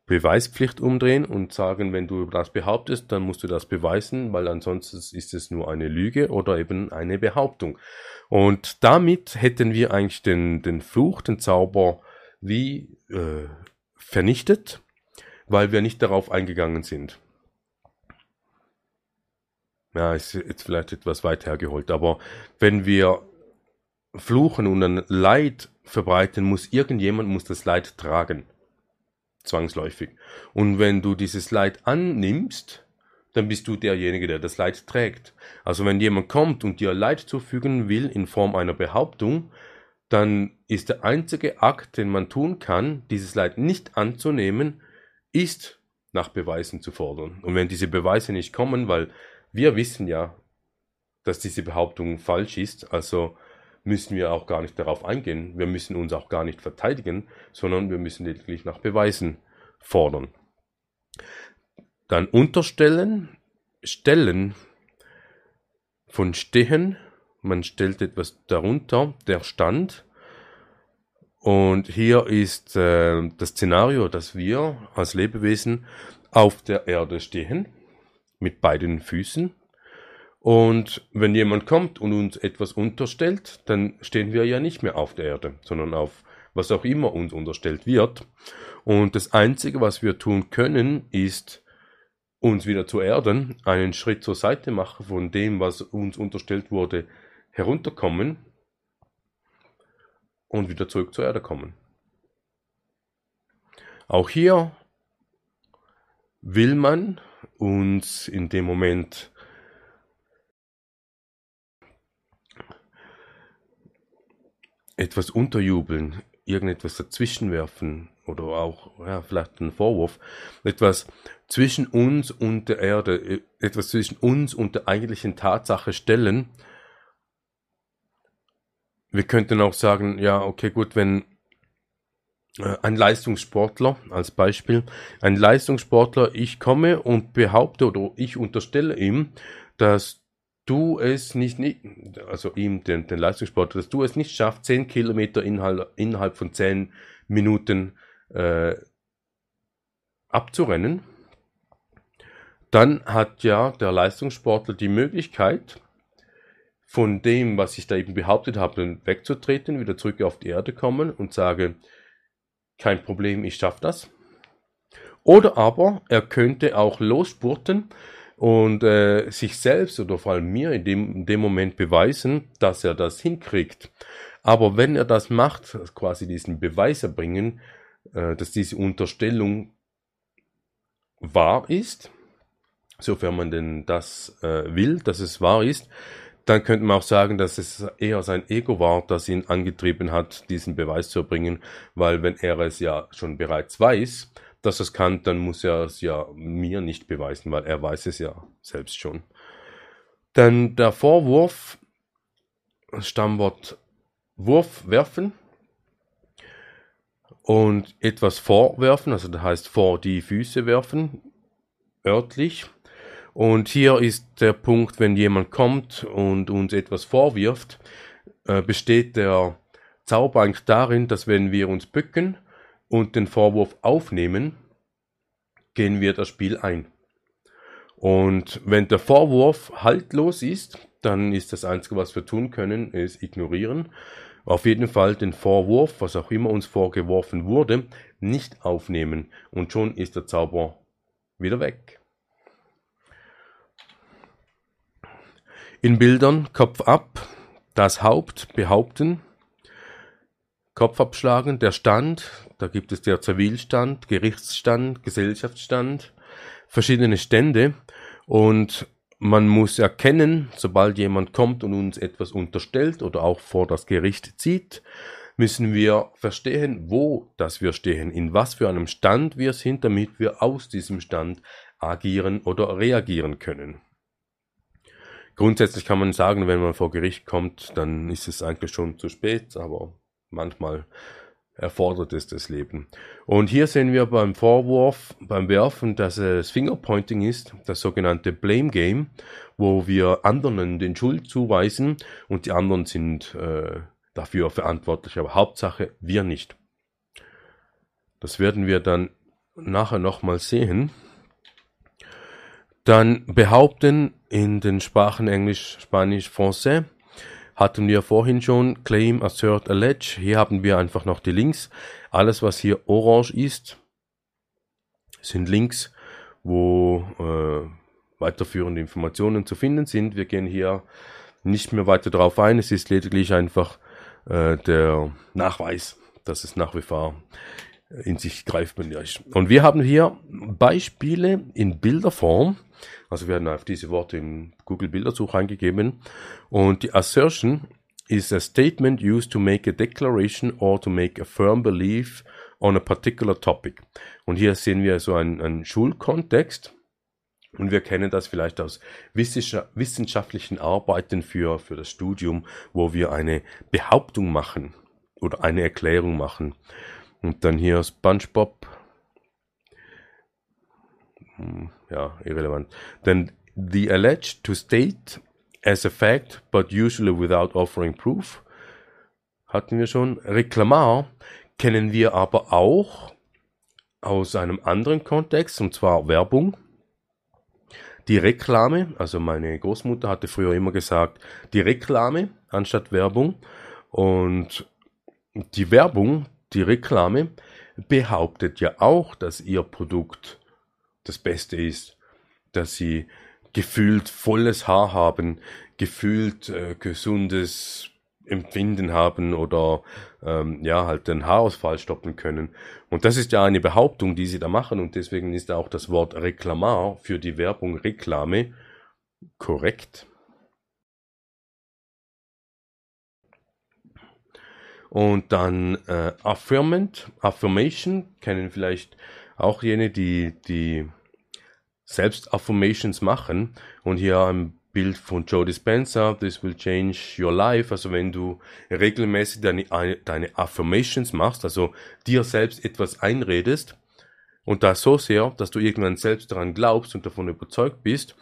Beweispflicht umdrehen und sagen, wenn du das behauptest, dann musst du das beweisen, weil ansonsten ist es nur eine Lüge oder eben eine Behauptung. Und damit hätten wir eigentlich den, den Fluch, den Zauber wie äh, vernichtet, weil wir nicht darauf eingegangen sind ja, ist jetzt vielleicht etwas weit hergeholt, aber wenn wir fluchen und ein Leid verbreiten, muss irgendjemand muss das Leid tragen. Zwangsläufig. Und wenn du dieses Leid annimmst, dann bist du derjenige, der das Leid trägt. Also wenn jemand kommt und dir Leid zufügen will in Form einer Behauptung, dann ist der einzige Akt, den man tun kann, dieses Leid nicht anzunehmen, ist nach Beweisen zu fordern. Und wenn diese Beweise nicht kommen, weil wir wissen ja, dass diese Behauptung falsch ist, also müssen wir auch gar nicht darauf eingehen. Wir müssen uns auch gar nicht verteidigen, sondern wir müssen lediglich nach Beweisen fordern. Dann unterstellen, stellen, von Stehen. Man stellt etwas darunter, der Stand. Und hier ist äh, das Szenario, dass wir als Lebewesen auf der Erde stehen, mit beiden Füßen. Und wenn jemand kommt und uns etwas unterstellt, dann stehen wir ja nicht mehr auf der Erde, sondern auf was auch immer uns unterstellt wird. Und das Einzige, was wir tun können, ist uns wieder zu erden, einen Schritt zur Seite machen von dem, was uns unterstellt wurde, herunterkommen und wieder zurück zur Erde kommen. Auch hier will man uns in dem Moment etwas unterjubeln, irgendetwas dazwischenwerfen oder auch ja, vielleicht einen Vorwurf, etwas zwischen uns und der Erde, etwas zwischen uns und der eigentlichen Tatsache stellen. Wir könnten auch sagen, ja, okay, gut, wenn äh, ein Leistungssportler als Beispiel, ein Leistungssportler, ich komme und behaupte oder ich unterstelle ihm, dass du es nicht, also ihm, den, den Leistungssportler, dass du es nicht schaffst, 10 Kilometer innerhalb, innerhalb von 10 Minuten äh, abzurennen, dann hat ja der Leistungssportler die Möglichkeit, von dem, was ich da eben behauptet habe, wegzutreten, wieder zurück auf die Erde kommen und sage, kein Problem, ich schaffe das. Oder aber er könnte auch losspurten und äh, sich selbst oder vor allem mir in dem, in dem Moment beweisen, dass er das hinkriegt. Aber wenn er das macht, quasi diesen Beweis erbringen, äh, dass diese Unterstellung wahr ist, sofern man denn das äh, will, dass es wahr ist, dann könnte man auch sagen, dass es eher sein Ego war, das ihn angetrieben hat, diesen Beweis zu erbringen, weil wenn er es ja schon bereits weiß, dass er es kann, dann muss er es ja mir nicht beweisen, weil er weiß es ja selbst schon. Dann der Vorwurf, Stammwort Wurf, werfen und etwas vorwerfen, also das heißt vor die Füße werfen, örtlich. Und hier ist der Punkt, wenn jemand kommt und uns etwas vorwirft, äh, besteht der Zauber eigentlich darin, dass wenn wir uns bücken und den Vorwurf aufnehmen, gehen wir das Spiel ein. Und wenn der Vorwurf haltlos ist, dann ist das Einzige, was wir tun können, es ignorieren. Auf jeden Fall den Vorwurf, was auch immer uns vorgeworfen wurde, nicht aufnehmen. Und schon ist der Zauber wieder weg. In Bildern Kopf ab, das Haupt behaupten, Kopf abschlagen, der Stand, da gibt es der Zivilstand, Gerichtsstand, Gesellschaftsstand, verschiedene Stände und man muss erkennen, sobald jemand kommt und uns etwas unterstellt oder auch vor das Gericht zieht, müssen wir verstehen, wo das wir stehen, in was für einem Stand wir sind, damit wir aus diesem Stand agieren oder reagieren können. Grundsätzlich kann man sagen, wenn man vor Gericht kommt, dann ist es eigentlich schon zu spät, aber manchmal erfordert es das Leben. Und hier sehen wir beim Vorwurf, beim Werfen, dass es Fingerpointing ist, das sogenannte Blame Game, wo wir anderen den Schuld zuweisen und die anderen sind äh, dafür verantwortlich, aber Hauptsache wir nicht. Das werden wir dann nachher nochmal sehen. Dann behaupten in den Sprachen Englisch, Spanisch, Français hatten wir vorhin schon Claim, Assert, Allege. Hier haben wir einfach noch die Links. Alles, was hier orange ist, sind Links, wo äh, weiterführende Informationen zu finden sind. Wir gehen hier nicht mehr weiter darauf ein. Es ist lediglich einfach äh, der Nachweis, dass es nach wie vor in sich greifbar ist. Und wir haben hier Beispiele in Bilderform also wir haben auf diese Worte in Google Bildersuche eingegeben. Und die Assertion is a statement used to make a declaration or to make a firm belief on a particular topic. Und hier sehen wir so einen, einen Schulkontext. Und wir kennen das vielleicht aus wissenschaftlichen Arbeiten für, für das Studium, wo wir eine Behauptung machen oder eine Erklärung machen. Und dann hier SpongeBob ja, irrelevant. Then the alleged to state as a fact, but usually without offering proof. Hatten wir schon. Reklamar kennen wir aber auch aus einem anderen Kontext, und zwar Werbung. Die Reklame, also meine Großmutter hatte früher immer gesagt, die Reklame anstatt Werbung. Und die Werbung, die Reklame, behauptet ja auch, dass ihr Produkt das Beste ist, dass sie gefühlt volles Haar haben, gefühlt äh, gesundes Empfinden haben oder ähm, ja halt den Haarausfall stoppen können. Und das ist ja eine Behauptung, die sie da machen und deswegen ist auch das Wort Reklamar für die Werbung Reklame korrekt. Und dann äh, Affirmant, Affirmation kennen vielleicht auch jene, die die selbst Affirmations machen. Und hier ein Bild von Joe Dispenza, This will change your life. Also wenn du regelmäßig deine, deine Affirmations machst, also dir selbst etwas einredest und das so sehr, dass du irgendwann selbst daran glaubst und davon überzeugt bist,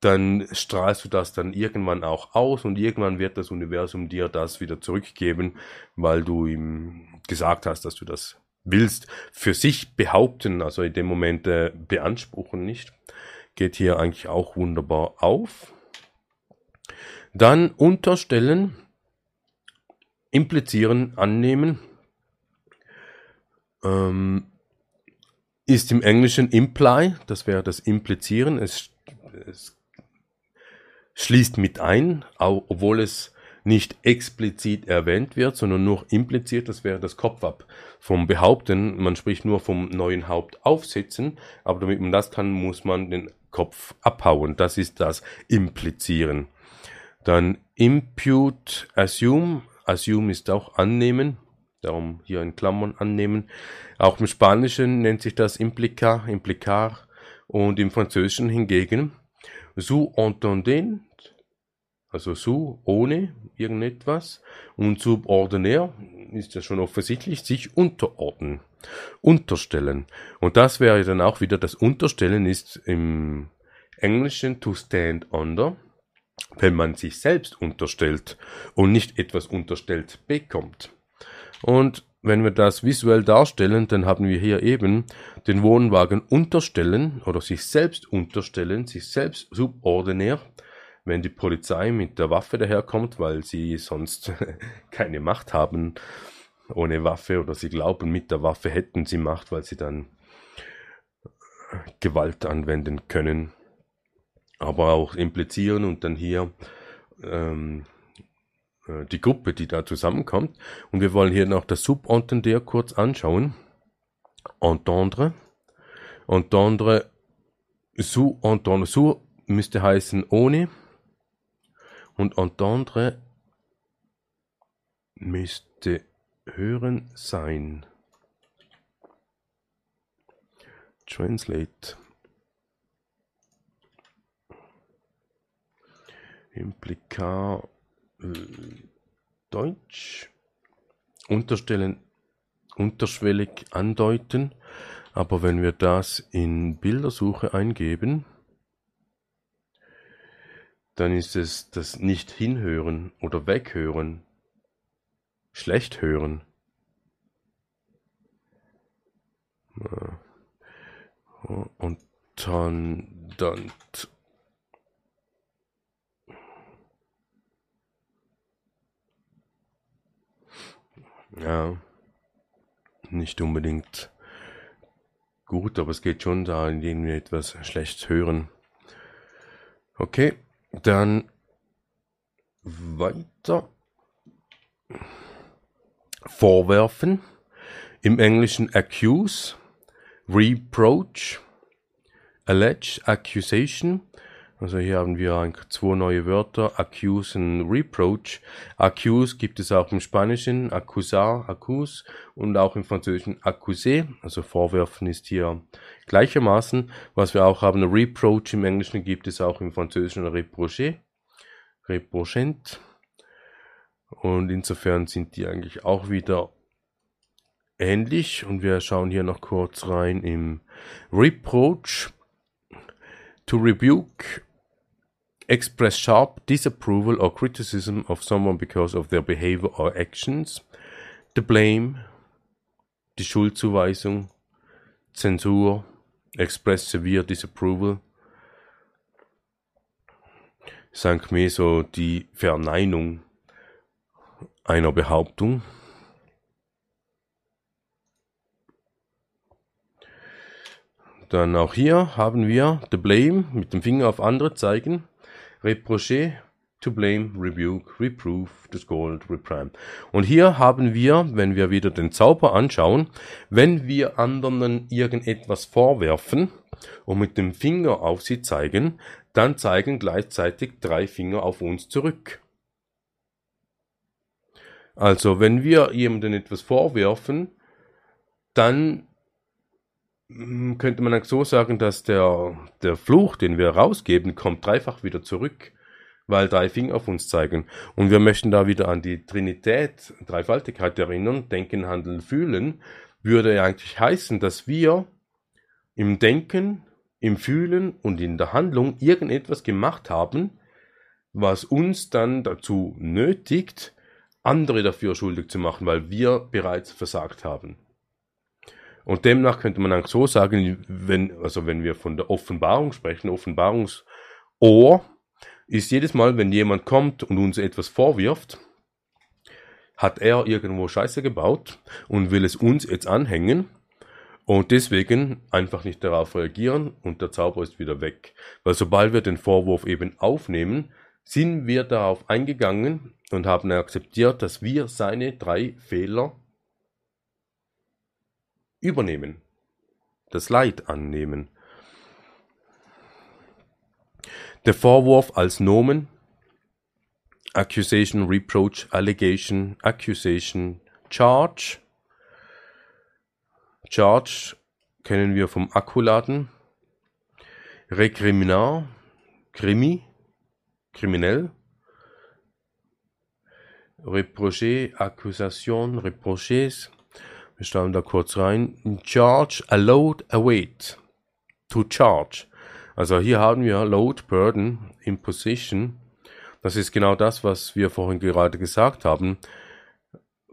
dann strahlst du das dann irgendwann auch aus und irgendwann wird das Universum dir das wieder zurückgeben, weil du ihm gesagt hast, dass du das willst. Für sich behaupten, also in dem Moment äh, beanspruchen nicht, geht hier eigentlich auch wunderbar auf. Dann unterstellen, implizieren, annehmen. Ähm, ist im Englischen imply, das wäre das Implizieren. Es, es schließt mit ein, obwohl es nicht explizit erwähnt wird, sondern nur impliziert, das wäre das Kopf ab vom Behaupten. Man spricht nur vom neuen Haupt aufsetzen, aber damit man das kann, muss man den Kopf abhauen. Das ist das Implizieren. Dann impute, assume. Assume ist auch annehmen. Darum hier in Klammern annehmen. Auch im Spanischen nennt sich das implica, implicar. Und im Französischen hingegen sous-entendent, also sous, ohne irgendetwas. Und subordinär ist ja schon offensichtlich, sich unterordnen, unterstellen. Und das wäre dann auch wieder, das Unterstellen ist im Englischen to stand under wenn man sich selbst unterstellt und nicht etwas unterstellt bekommt. Und wenn wir das visuell darstellen, dann haben wir hier eben den Wohnwagen unterstellen oder sich selbst unterstellen, sich selbst subordinär, wenn die Polizei mit der Waffe daherkommt, weil sie sonst keine Macht haben ohne Waffe oder sie glauben, mit der Waffe hätten sie Macht, weil sie dann Gewalt anwenden können aber auch implizieren und dann hier ähm, äh, die Gruppe, die da zusammenkommt. Und wir wollen hier noch das Subentender kurz anschauen. Entendre. Entendre, sous entendre, sous müsste heißen ohne. Und entendre müsste hören sein. Translate. Implikar äh, Deutsch. Unterstellen, unterschwellig andeuten. Aber wenn wir das in Bildersuche eingeben, dann ist es das nicht hinhören oder weghören, schlecht hören. Und dann, dann Ja, nicht unbedingt gut, aber es geht schon da, indem wir etwas schlecht hören. Okay, dann weiter. Vorwerfen. Im Englischen accuse, reproach, allege, accusation. Also hier haben wir zwei neue Wörter, accuse und reproach. Accuse gibt es auch im Spanischen, accusar, accuse und auch im Französischen accusé, also vorwerfen ist hier gleichermaßen. Was wir auch haben, reproach im Englischen gibt es auch im Französischen reprocher, reprochent. Und insofern sind die eigentlich auch wieder ähnlich. Und wir schauen hier noch kurz rein im Reproach. To rebuke express sharp disapproval or criticism of someone because of their behavior or actions, the blame, die Schuldzuweisung, Zensur, express severe disapproval, sank mir so die Verneinung einer Behauptung. Dann auch hier haben wir the blame mit dem Finger auf andere zeigen, reprocher, to blame, rebuke, reprove, to scold, reprime. Und hier haben wir, wenn wir wieder den Zauber anschauen, wenn wir anderen irgendetwas vorwerfen und mit dem Finger auf sie zeigen, dann zeigen gleichzeitig drei Finger auf uns zurück. Also wenn wir jemandem etwas vorwerfen, dann könnte man so sagen, dass der, der Fluch, den wir rausgeben, kommt dreifach wieder zurück, weil drei Finger auf uns zeigen. Und wir möchten da wieder an die Trinität, Dreifaltigkeit erinnern, denken, handeln, fühlen, würde eigentlich heißen, dass wir im Denken, im Fühlen und in der Handlung irgendetwas gemacht haben, was uns dann dazu nötigt, andere dafür schuldig zu machen, weil wir bereits versagt haben. Und demnach könnte man auch so sagen, wenn, also wenn wir von der Offenbarung sprechen, Offenbarungsohr ist jedes Mal, wenn jemand kommt und uns etwas vorwirft, hat er irgendwo Scheiße gebaut und will es uns jetzt anhängen und deswegen einfach nicht darauf reagieren und der Zauber ist wieder weg. Weil sobald wir den Vorwurf eben aufnehmen, sind wir darauf eingegangen und haben akzeptiert, dass wir seine drei Fehler übernehmen, das Leid annehmen. Der Vorwurf als Nomen, Accusation, Reproach, Allegation, Accusation, Charge. Charge kennen wir vom Akkuladen. Recriminar, Krimi, kriminell. Reprocher, Accusation, Reproches. Wir schauen da kurz rein. Charge a load await. To charge. Also hier haben wir Load, Burden, Imposition. Das ist genau das, was wir vorhin gerade gesagt haben.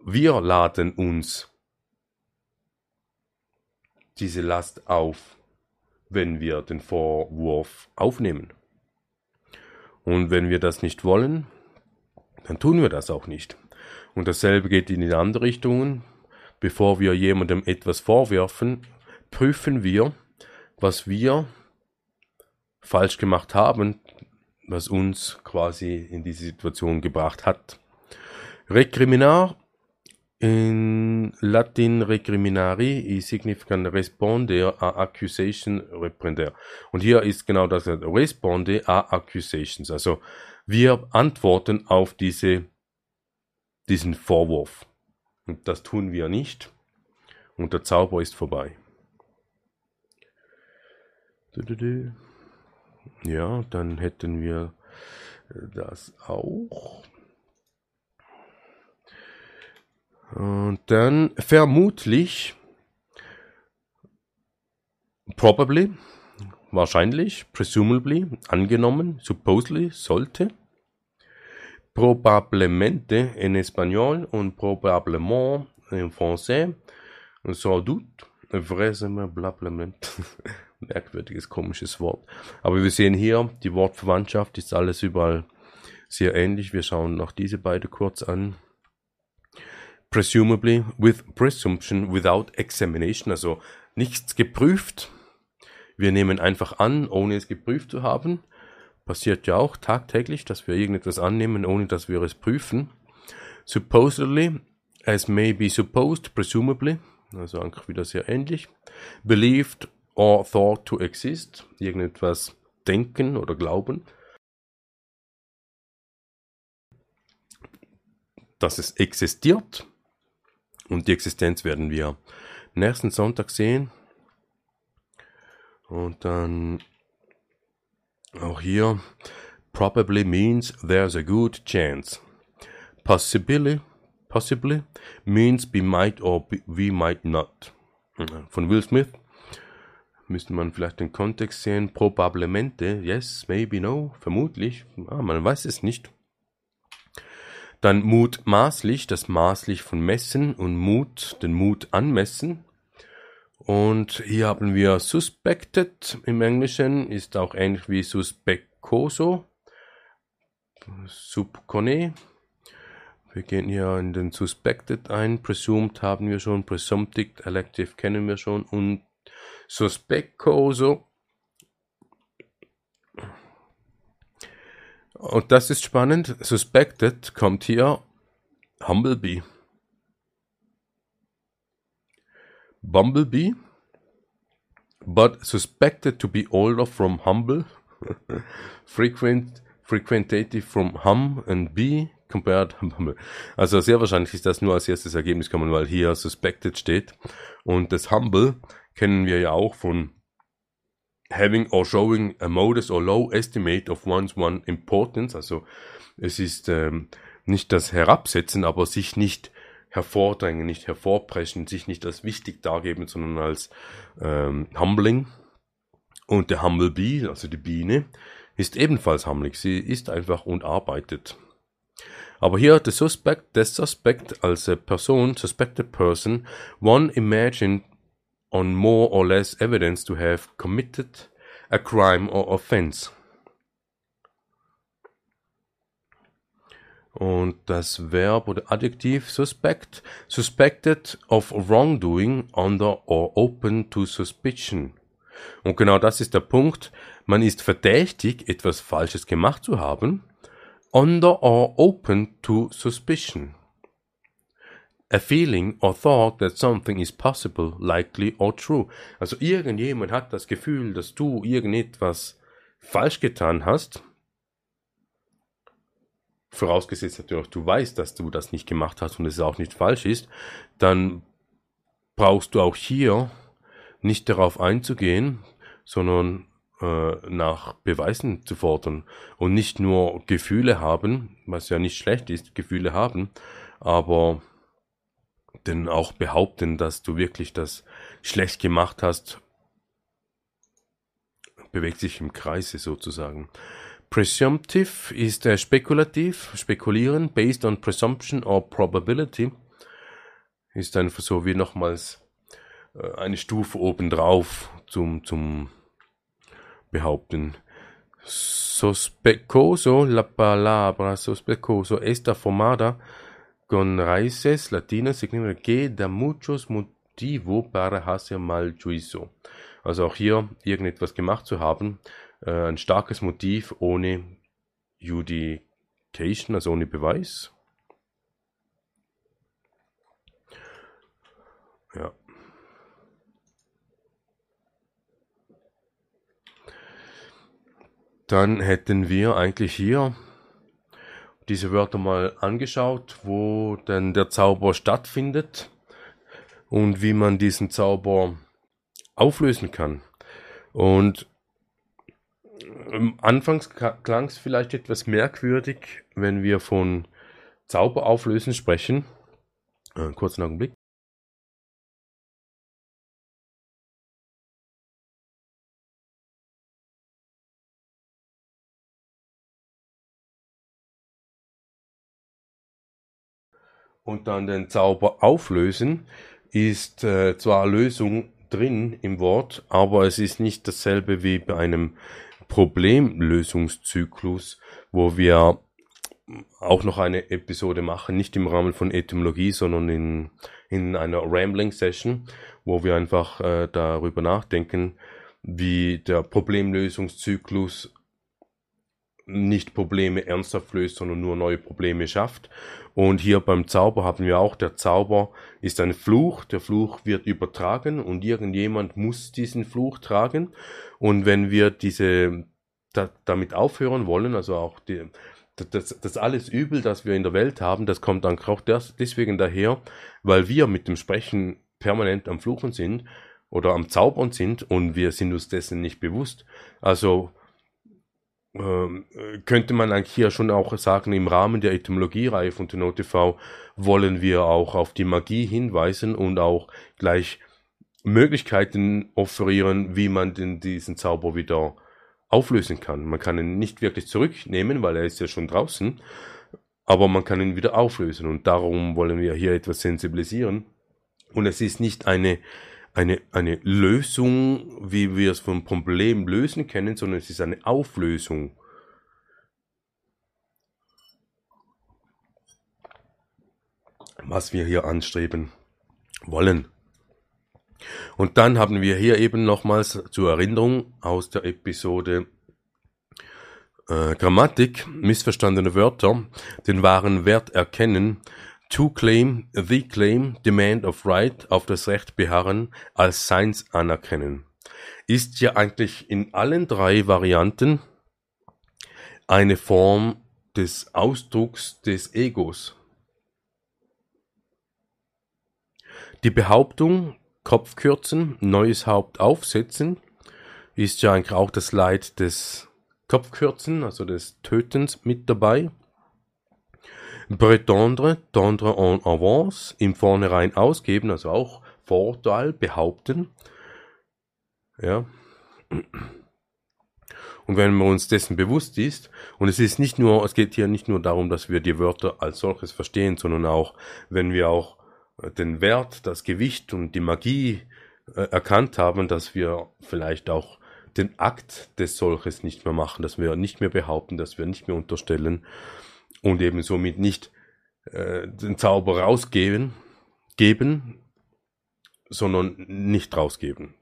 Wir laden uns diese Last auf, wenn wir den Vorwurf aufnehmen. Und wenn wir das nicht wollen, dann tun wir das auch nicht. Und dasselbe geht in die andere Richtung. Bevor wir jemandem etwas vorwerfen, prüfen wir, was wir falsch gemacht haben, was uns quasi in diese Situation gebracht hat. Recriminar in Latin recriminari significa responder a accusation reprender. Und hier ist genau das responde a accusations. Also wir antworten auf diese, diesen Vorwurf. Und das tun wir nicht. Und der Zauber ist vorbei. Ja, dann hätten wir das auch. Und dann vermutlich, probably, wahrscheinlich, presumably, angenommen, supposedly, sollte probablemente en espagnol und probablement en français, sans doute, vraisemblablement, merkwürdiges, komisches Wort. Aber wir sehen hier, die Wortverwandtschaft ist alles überall sehr ähnlich. Wir schauen noch diese beide kurz an. Presumably, with presumption, without examination, also nichts geprüft. Wir nehmen einfach an, ohne es geprüft zu haben. Passiert ja auch tagtäglich, dass wir irgendetwas annehmen, ohne dass wir es prüfen. Supposedly, as may be supposed, presumably, also eigentlich wieder sehr ähnlich. Believed or thought to exist, irgendetwas denken oder glauben. Dass es existiert. Und die Existenz werden wir nächsten Sonntag sehen. Und dann auch hier, probably means there's a good chance. Possibly, possibly means we might or we might not. Von Will Smith. Müsste man vielleicht den Kontext sehen. Probablemente, yes, maybe, no, vermutlich. Ah, man weiß es nicht. Dann mutmaßlich, das maßlich von messen und Mut, den Mut anmessen. Und hier haben wir suspected im Englischen, ist auch ähnlich wie suspeccoso. Subcone. Wir gehen hier in den suspected ein. Presumed haben wir schon, presumptive, elective kennen wir schon und suspeccoso Und das ist spannend. Suspected kommt hier Humblebee. Bumblebee, but suspected to be older from humble, frequent, frequentative from hum and bee compared humble. Also sehr wahrscheinlich ist das nur als erstes Ergebnis kommen, weil hier suspected steht. Und das humble kennen wir ja auch von having or showing a modest or low estimate of one's one importance. Also es ist ähm, nicht das Herabsetzen, aber sich nicht hervordrängen, nicht hervorpreschen, sich nicht als wichtig dargeben, sondern als ähm, humbling. Und der Humble Bee, also die Biene, ist ebenfalls humbling. Sie ist einfach und arbeitet. Aber hier der Suspect, der Suspect als Person, suspected person, one imagined on more or less evidence to have committed a crime or offense. Und das Verb oder Adjektiv suspect, suspected of wrongdoing under or open to suspicion. Und genau das ist der Punkt. Man ist verdächtig, etwas Falsches gemacht zu haben, under or open to suspicion a feeling or thought that something is possible, likely or true. Also irgendjemand hat das Gefühl, dass du irgendetwas falsch getan hast. Vorausgesetzt natürlich, du weißt, dass du das nicht gemacht hast und es auch nicht falsch ist, dann brauchst du auch hier nicht darauf einzugehen, sondern äh, nach Beweisen zu fordern und nicht nur Gefühle haben, was ja nicht schlecht ist, Gefühle haben, aber denn auch behaupten, dass du wirklich das schlecht gemacht hast, bewegt sich im Kreise sozusagen. Presumptive ist äh, spekulativ, spekulieren, based on presumption or probability, ist einfach so wie nochmals äh, eine Stufe obendrauf zum, zum Behaupten. Sospecoso, la palabra sospecoso, esta formada con raíces latinas significa que da muchos motivo para hacer mal juicio. Also auch hier irgendetwas gemacht zu haben, äh, ein starkes Motiv ohne Judication, also ohne Beweis. Ja. Dann hätten wir eigentlich hier diese Wörter mal angeschaut, wo denn der Zauber stattfindet und wie man diesen Zauber auflösen kann. Und anfangs klang es vielleicht etwas merkwürdig, wenn wir von Zauber auflösen sprechen. Äh, kurzen Augenblick. und dann den Zauber auflösen, ist äh, zwar Lösung drin im Wort, aber es ist nicht dasselbe wie bei einem Problemlösungszyklus, wo wir auch noch eine Episode machen, nicht im Rahmen von Etymologie, sondern in, in einer Rambling-Session, wo wir einfach äh, darüber nachdenken, wie der Problemlösungszyklus nicht Probleme ernsthaft löst, sondern nur neue Probleme schafft. Und hier beim Zauber haben wir auch, der Zauber ist ein Fluch, der Fluch wird übertragen und irgendjemand muss diesen Fluch tragen. Und wenn wir diese da, damit aufhören wollen, also auch die, das, das alles Übel, das wir in der Welt haben, das kommt dann auch deswegen daher, weil wir mit dem Sprechen permanent am Fluchen sind oder am Zaubern sind und wir sind uns dessen nicht bewusst. Also könnte man eigentlich hier schon auch sagen, im Rahmen der Etymologiereihe von TunoTV wollen wir auch auf die Magie hinweisen und auch gleich Möglichkeiten offerieren, wie man den, diesen Zauber wieder auflösen kann. Man kann ihn nicht wirklich zurücknehmen, weil er ist ja schon draußen, aber man kann ihn wieder auflösen und darum wollen wir hier etwas sensibilisieren. Und es ist nicht eine, eine, eine Lösung, wie wir es vom Problem lösen können, sondern es ist eine Auflösung. Was wir hier anstreben wollen. Und dann haben wir hier eben nochmals zur Erinnerung aus der Episode äh, Grammatik, missverstandene Wörter, den wahren Wert erkennen, to claim, the claim, demand of right, auf das Recht beharren, als Seins anerkennen. Ist ja eigentlich in allen drei Varianten eine Form des Ausdrucks des Egos. Die Behauptung, Kopf kürzen, neues Haupt aufsetzen, ist ja eigentlich auch das Leid des Kopfkürzen, also des Tötens mit dabei. Pretendre, tendre en avance, im Vornherein ausgeben, also auch Vorteil behaupten. Ja. Und wenn man uns dessen bewusst ist, und es ist nicht nur, es geht hier nicht nur darum, dass wir die Wörter als solches verstehen, sondern auch, wenn wir auch den Wert, das Gewicht und die Magie äh, erkannt haben, dass wir vielleicht auch den Akt des Solches nicht mehr machen, dass wir nicht mehr behaupten, dass wir nicht mehr unterstellen und eben somit nicht äh, den Zauber rausgeben, geben, sondern nicht rausgeben.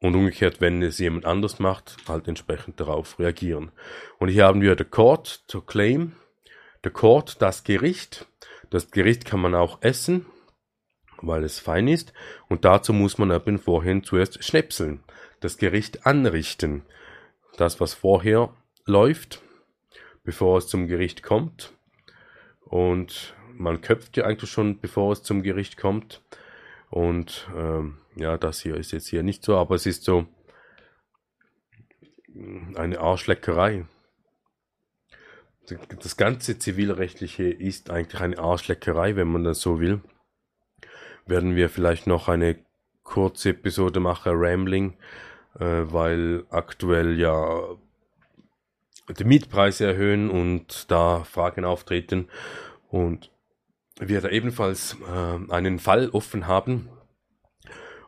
Und umgekehrt, wenn es jemand anders macht, halt entsprechend darauf reagieren. Und hier haben wir the court to claim, the court, das Gericht, das Gericht kann man auch essen, weil es fein ist. Und dazu muss man eben vorhin zuerst schnäpseln, das Gericht anrichten. Das, was vorher läuft, bevor es zum Gericht kommt. Und man köpft ja eigentlich schon, bevor es zum Gericht kommt. Und ähm, ja, das hier ist jetzt hier nicht so, aber es ist so eine Arschleckerei das ganze zivilrechtliche ist eigentlich eine Arschleckerei, wenn man das so will. Werden wir vielleicht noch eine kurze Episode machen, Rambling, äh, weil aktuell ja die Mietpreise erhöhen und da Fragen auftreten und wir da ebenfalls äh, einen Fall offen haben.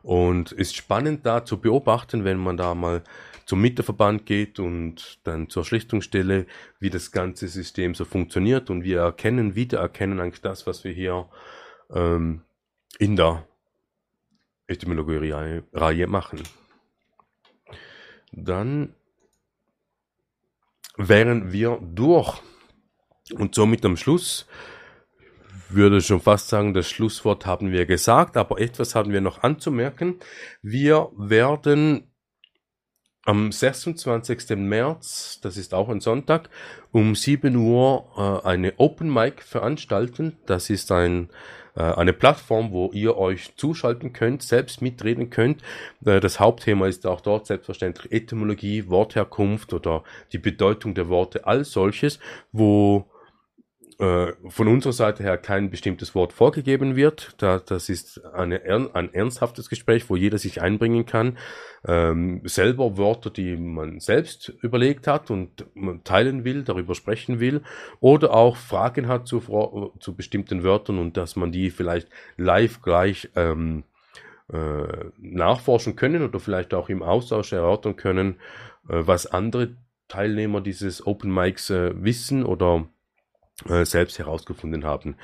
Und ist spannend da zu beobachten, wenn man da mal zum Mieterverband geht und dann zur Schlichtungsstelle, wie das ganze System so funktioniert und wir erkennen, wiedererkennen eigentlich das, was wir hier ähm, in der Etymologie-Reihe machen. Dann wären wir durch und somit am Schluss würde schon fast sagen, das Schlusswort haben wir gesagt, aber etwas haben wir noch anzumerken. Wir werden am 26. März, das ist auch ein Sonntag, um 7 Uhr äh, eine Open Mic veranstalten. Das ist ein, eine Plattform, wo ihr euch zuschalten könnt, selbst mitreden könnt. Äh, das Hauptthema ist auch dort selbstverständlich Etymologie, Wortherkunft oder die Bedeutung der Worte als solches, wo äh, von unserer Seite her kein bestimmtes Wort vorgegeben wird. Da, das ist eine, ein ernsthaftes Gespräch, wo jeder sich einbringen kann. Ähm, selber Wörter, die man selbst überlegt hat und teilen will, darüber sprechen will. Oder auch Fragen hat zu, zu bestimmten Wörtern und dass man die vielleicht live gleich ähm, äh, nachforschen können oder vielleicht auch im Austausch erörtern können, äh, was andere Teilnehmer dieses Open Mics äh, wissen oder selbst herausgefunden haben.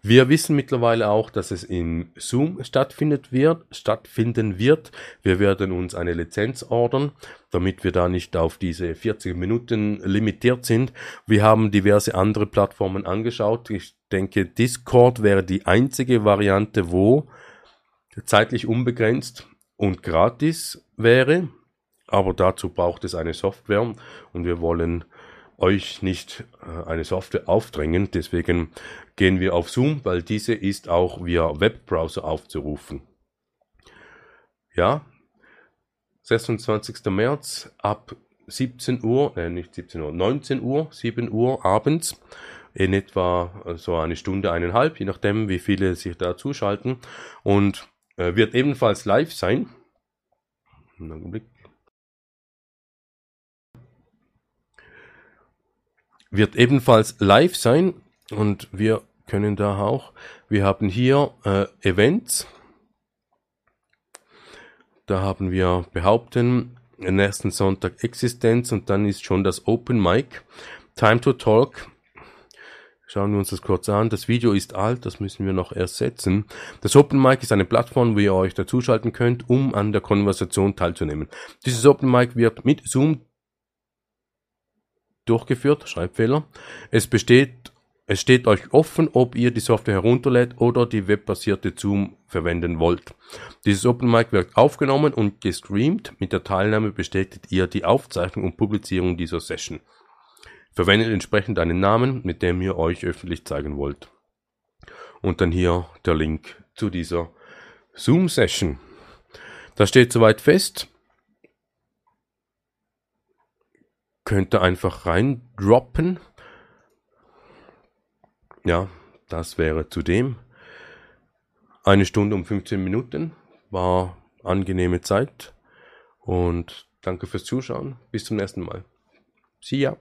Wir wissen mittlerweile auch, dass es in Zoom stattfindet wird, stattfinden wird. Wir werden uns eine Lizenz ordern, damit wir da nicht auf diese 40 Minuten limitiert sind. Wir haben diverse andere Plattformen angeschaut. Ich denke, Discord wäre die einzige Variante, wo zeitlich unbegrenzt und gratis wäre. Aber dazu braucht es eine Software und wir wollen euch nicht äh, eine Software aufdrängen. Deswegen gehen wir auf Zoom, weil diese ist auch via Webbrowser aufzurufen. Ja, 26. März ab 17 Uhr, äh, nicht 17 Uhr, 19 Uhr, 7 Uhr abends, in etwa äh, so eine Stunde, eineinhalb, je nachdem, wie viele sich da zuschalten. Und äh, wird ebenfalls live sein. Einen Augenblick. Wird ebenfalls live sein und wir können da auch, wir haben hier äh, Events. Da haben wir behaupten, nächsten Sonntag Existenz und dann ist schon das Open Mic. Time to Talk. Schauen wir uns das kurz an. Das Video ist alt, das müssen wir noch ersetzen. Das Open Mic ist eine Plattform, wo ihr euch dazuschalten könnt, um an der Konversation teilzunehmen. Dieses Open Mic wird mit Zoom durchgeführt, Schreibfehler. Es besteht es steht euch offen, ob ihr die Software herunterlädt oder die webbasierte Zoom verwenden wollt. Dieses Open Mic wird aufgenommen und gestreamt. Mit der Teilnahme bestätigt ihr die Aufzeichnung und Publizierung dieser Session. Verwendet entsprechend einen Namen, mit dem ihr euch öffentlich zeigen wollt. Und dann hier der Link zu dieser Zoom-Session. Das steht soweit fest. Könnt ihr einfach reindroppen. Ja, das wäre zudem. Eine Stunde um 15 Minuten war angenehme Zeit und danke fürs Zuschauen. Bis zum nächsten Mal. See ya.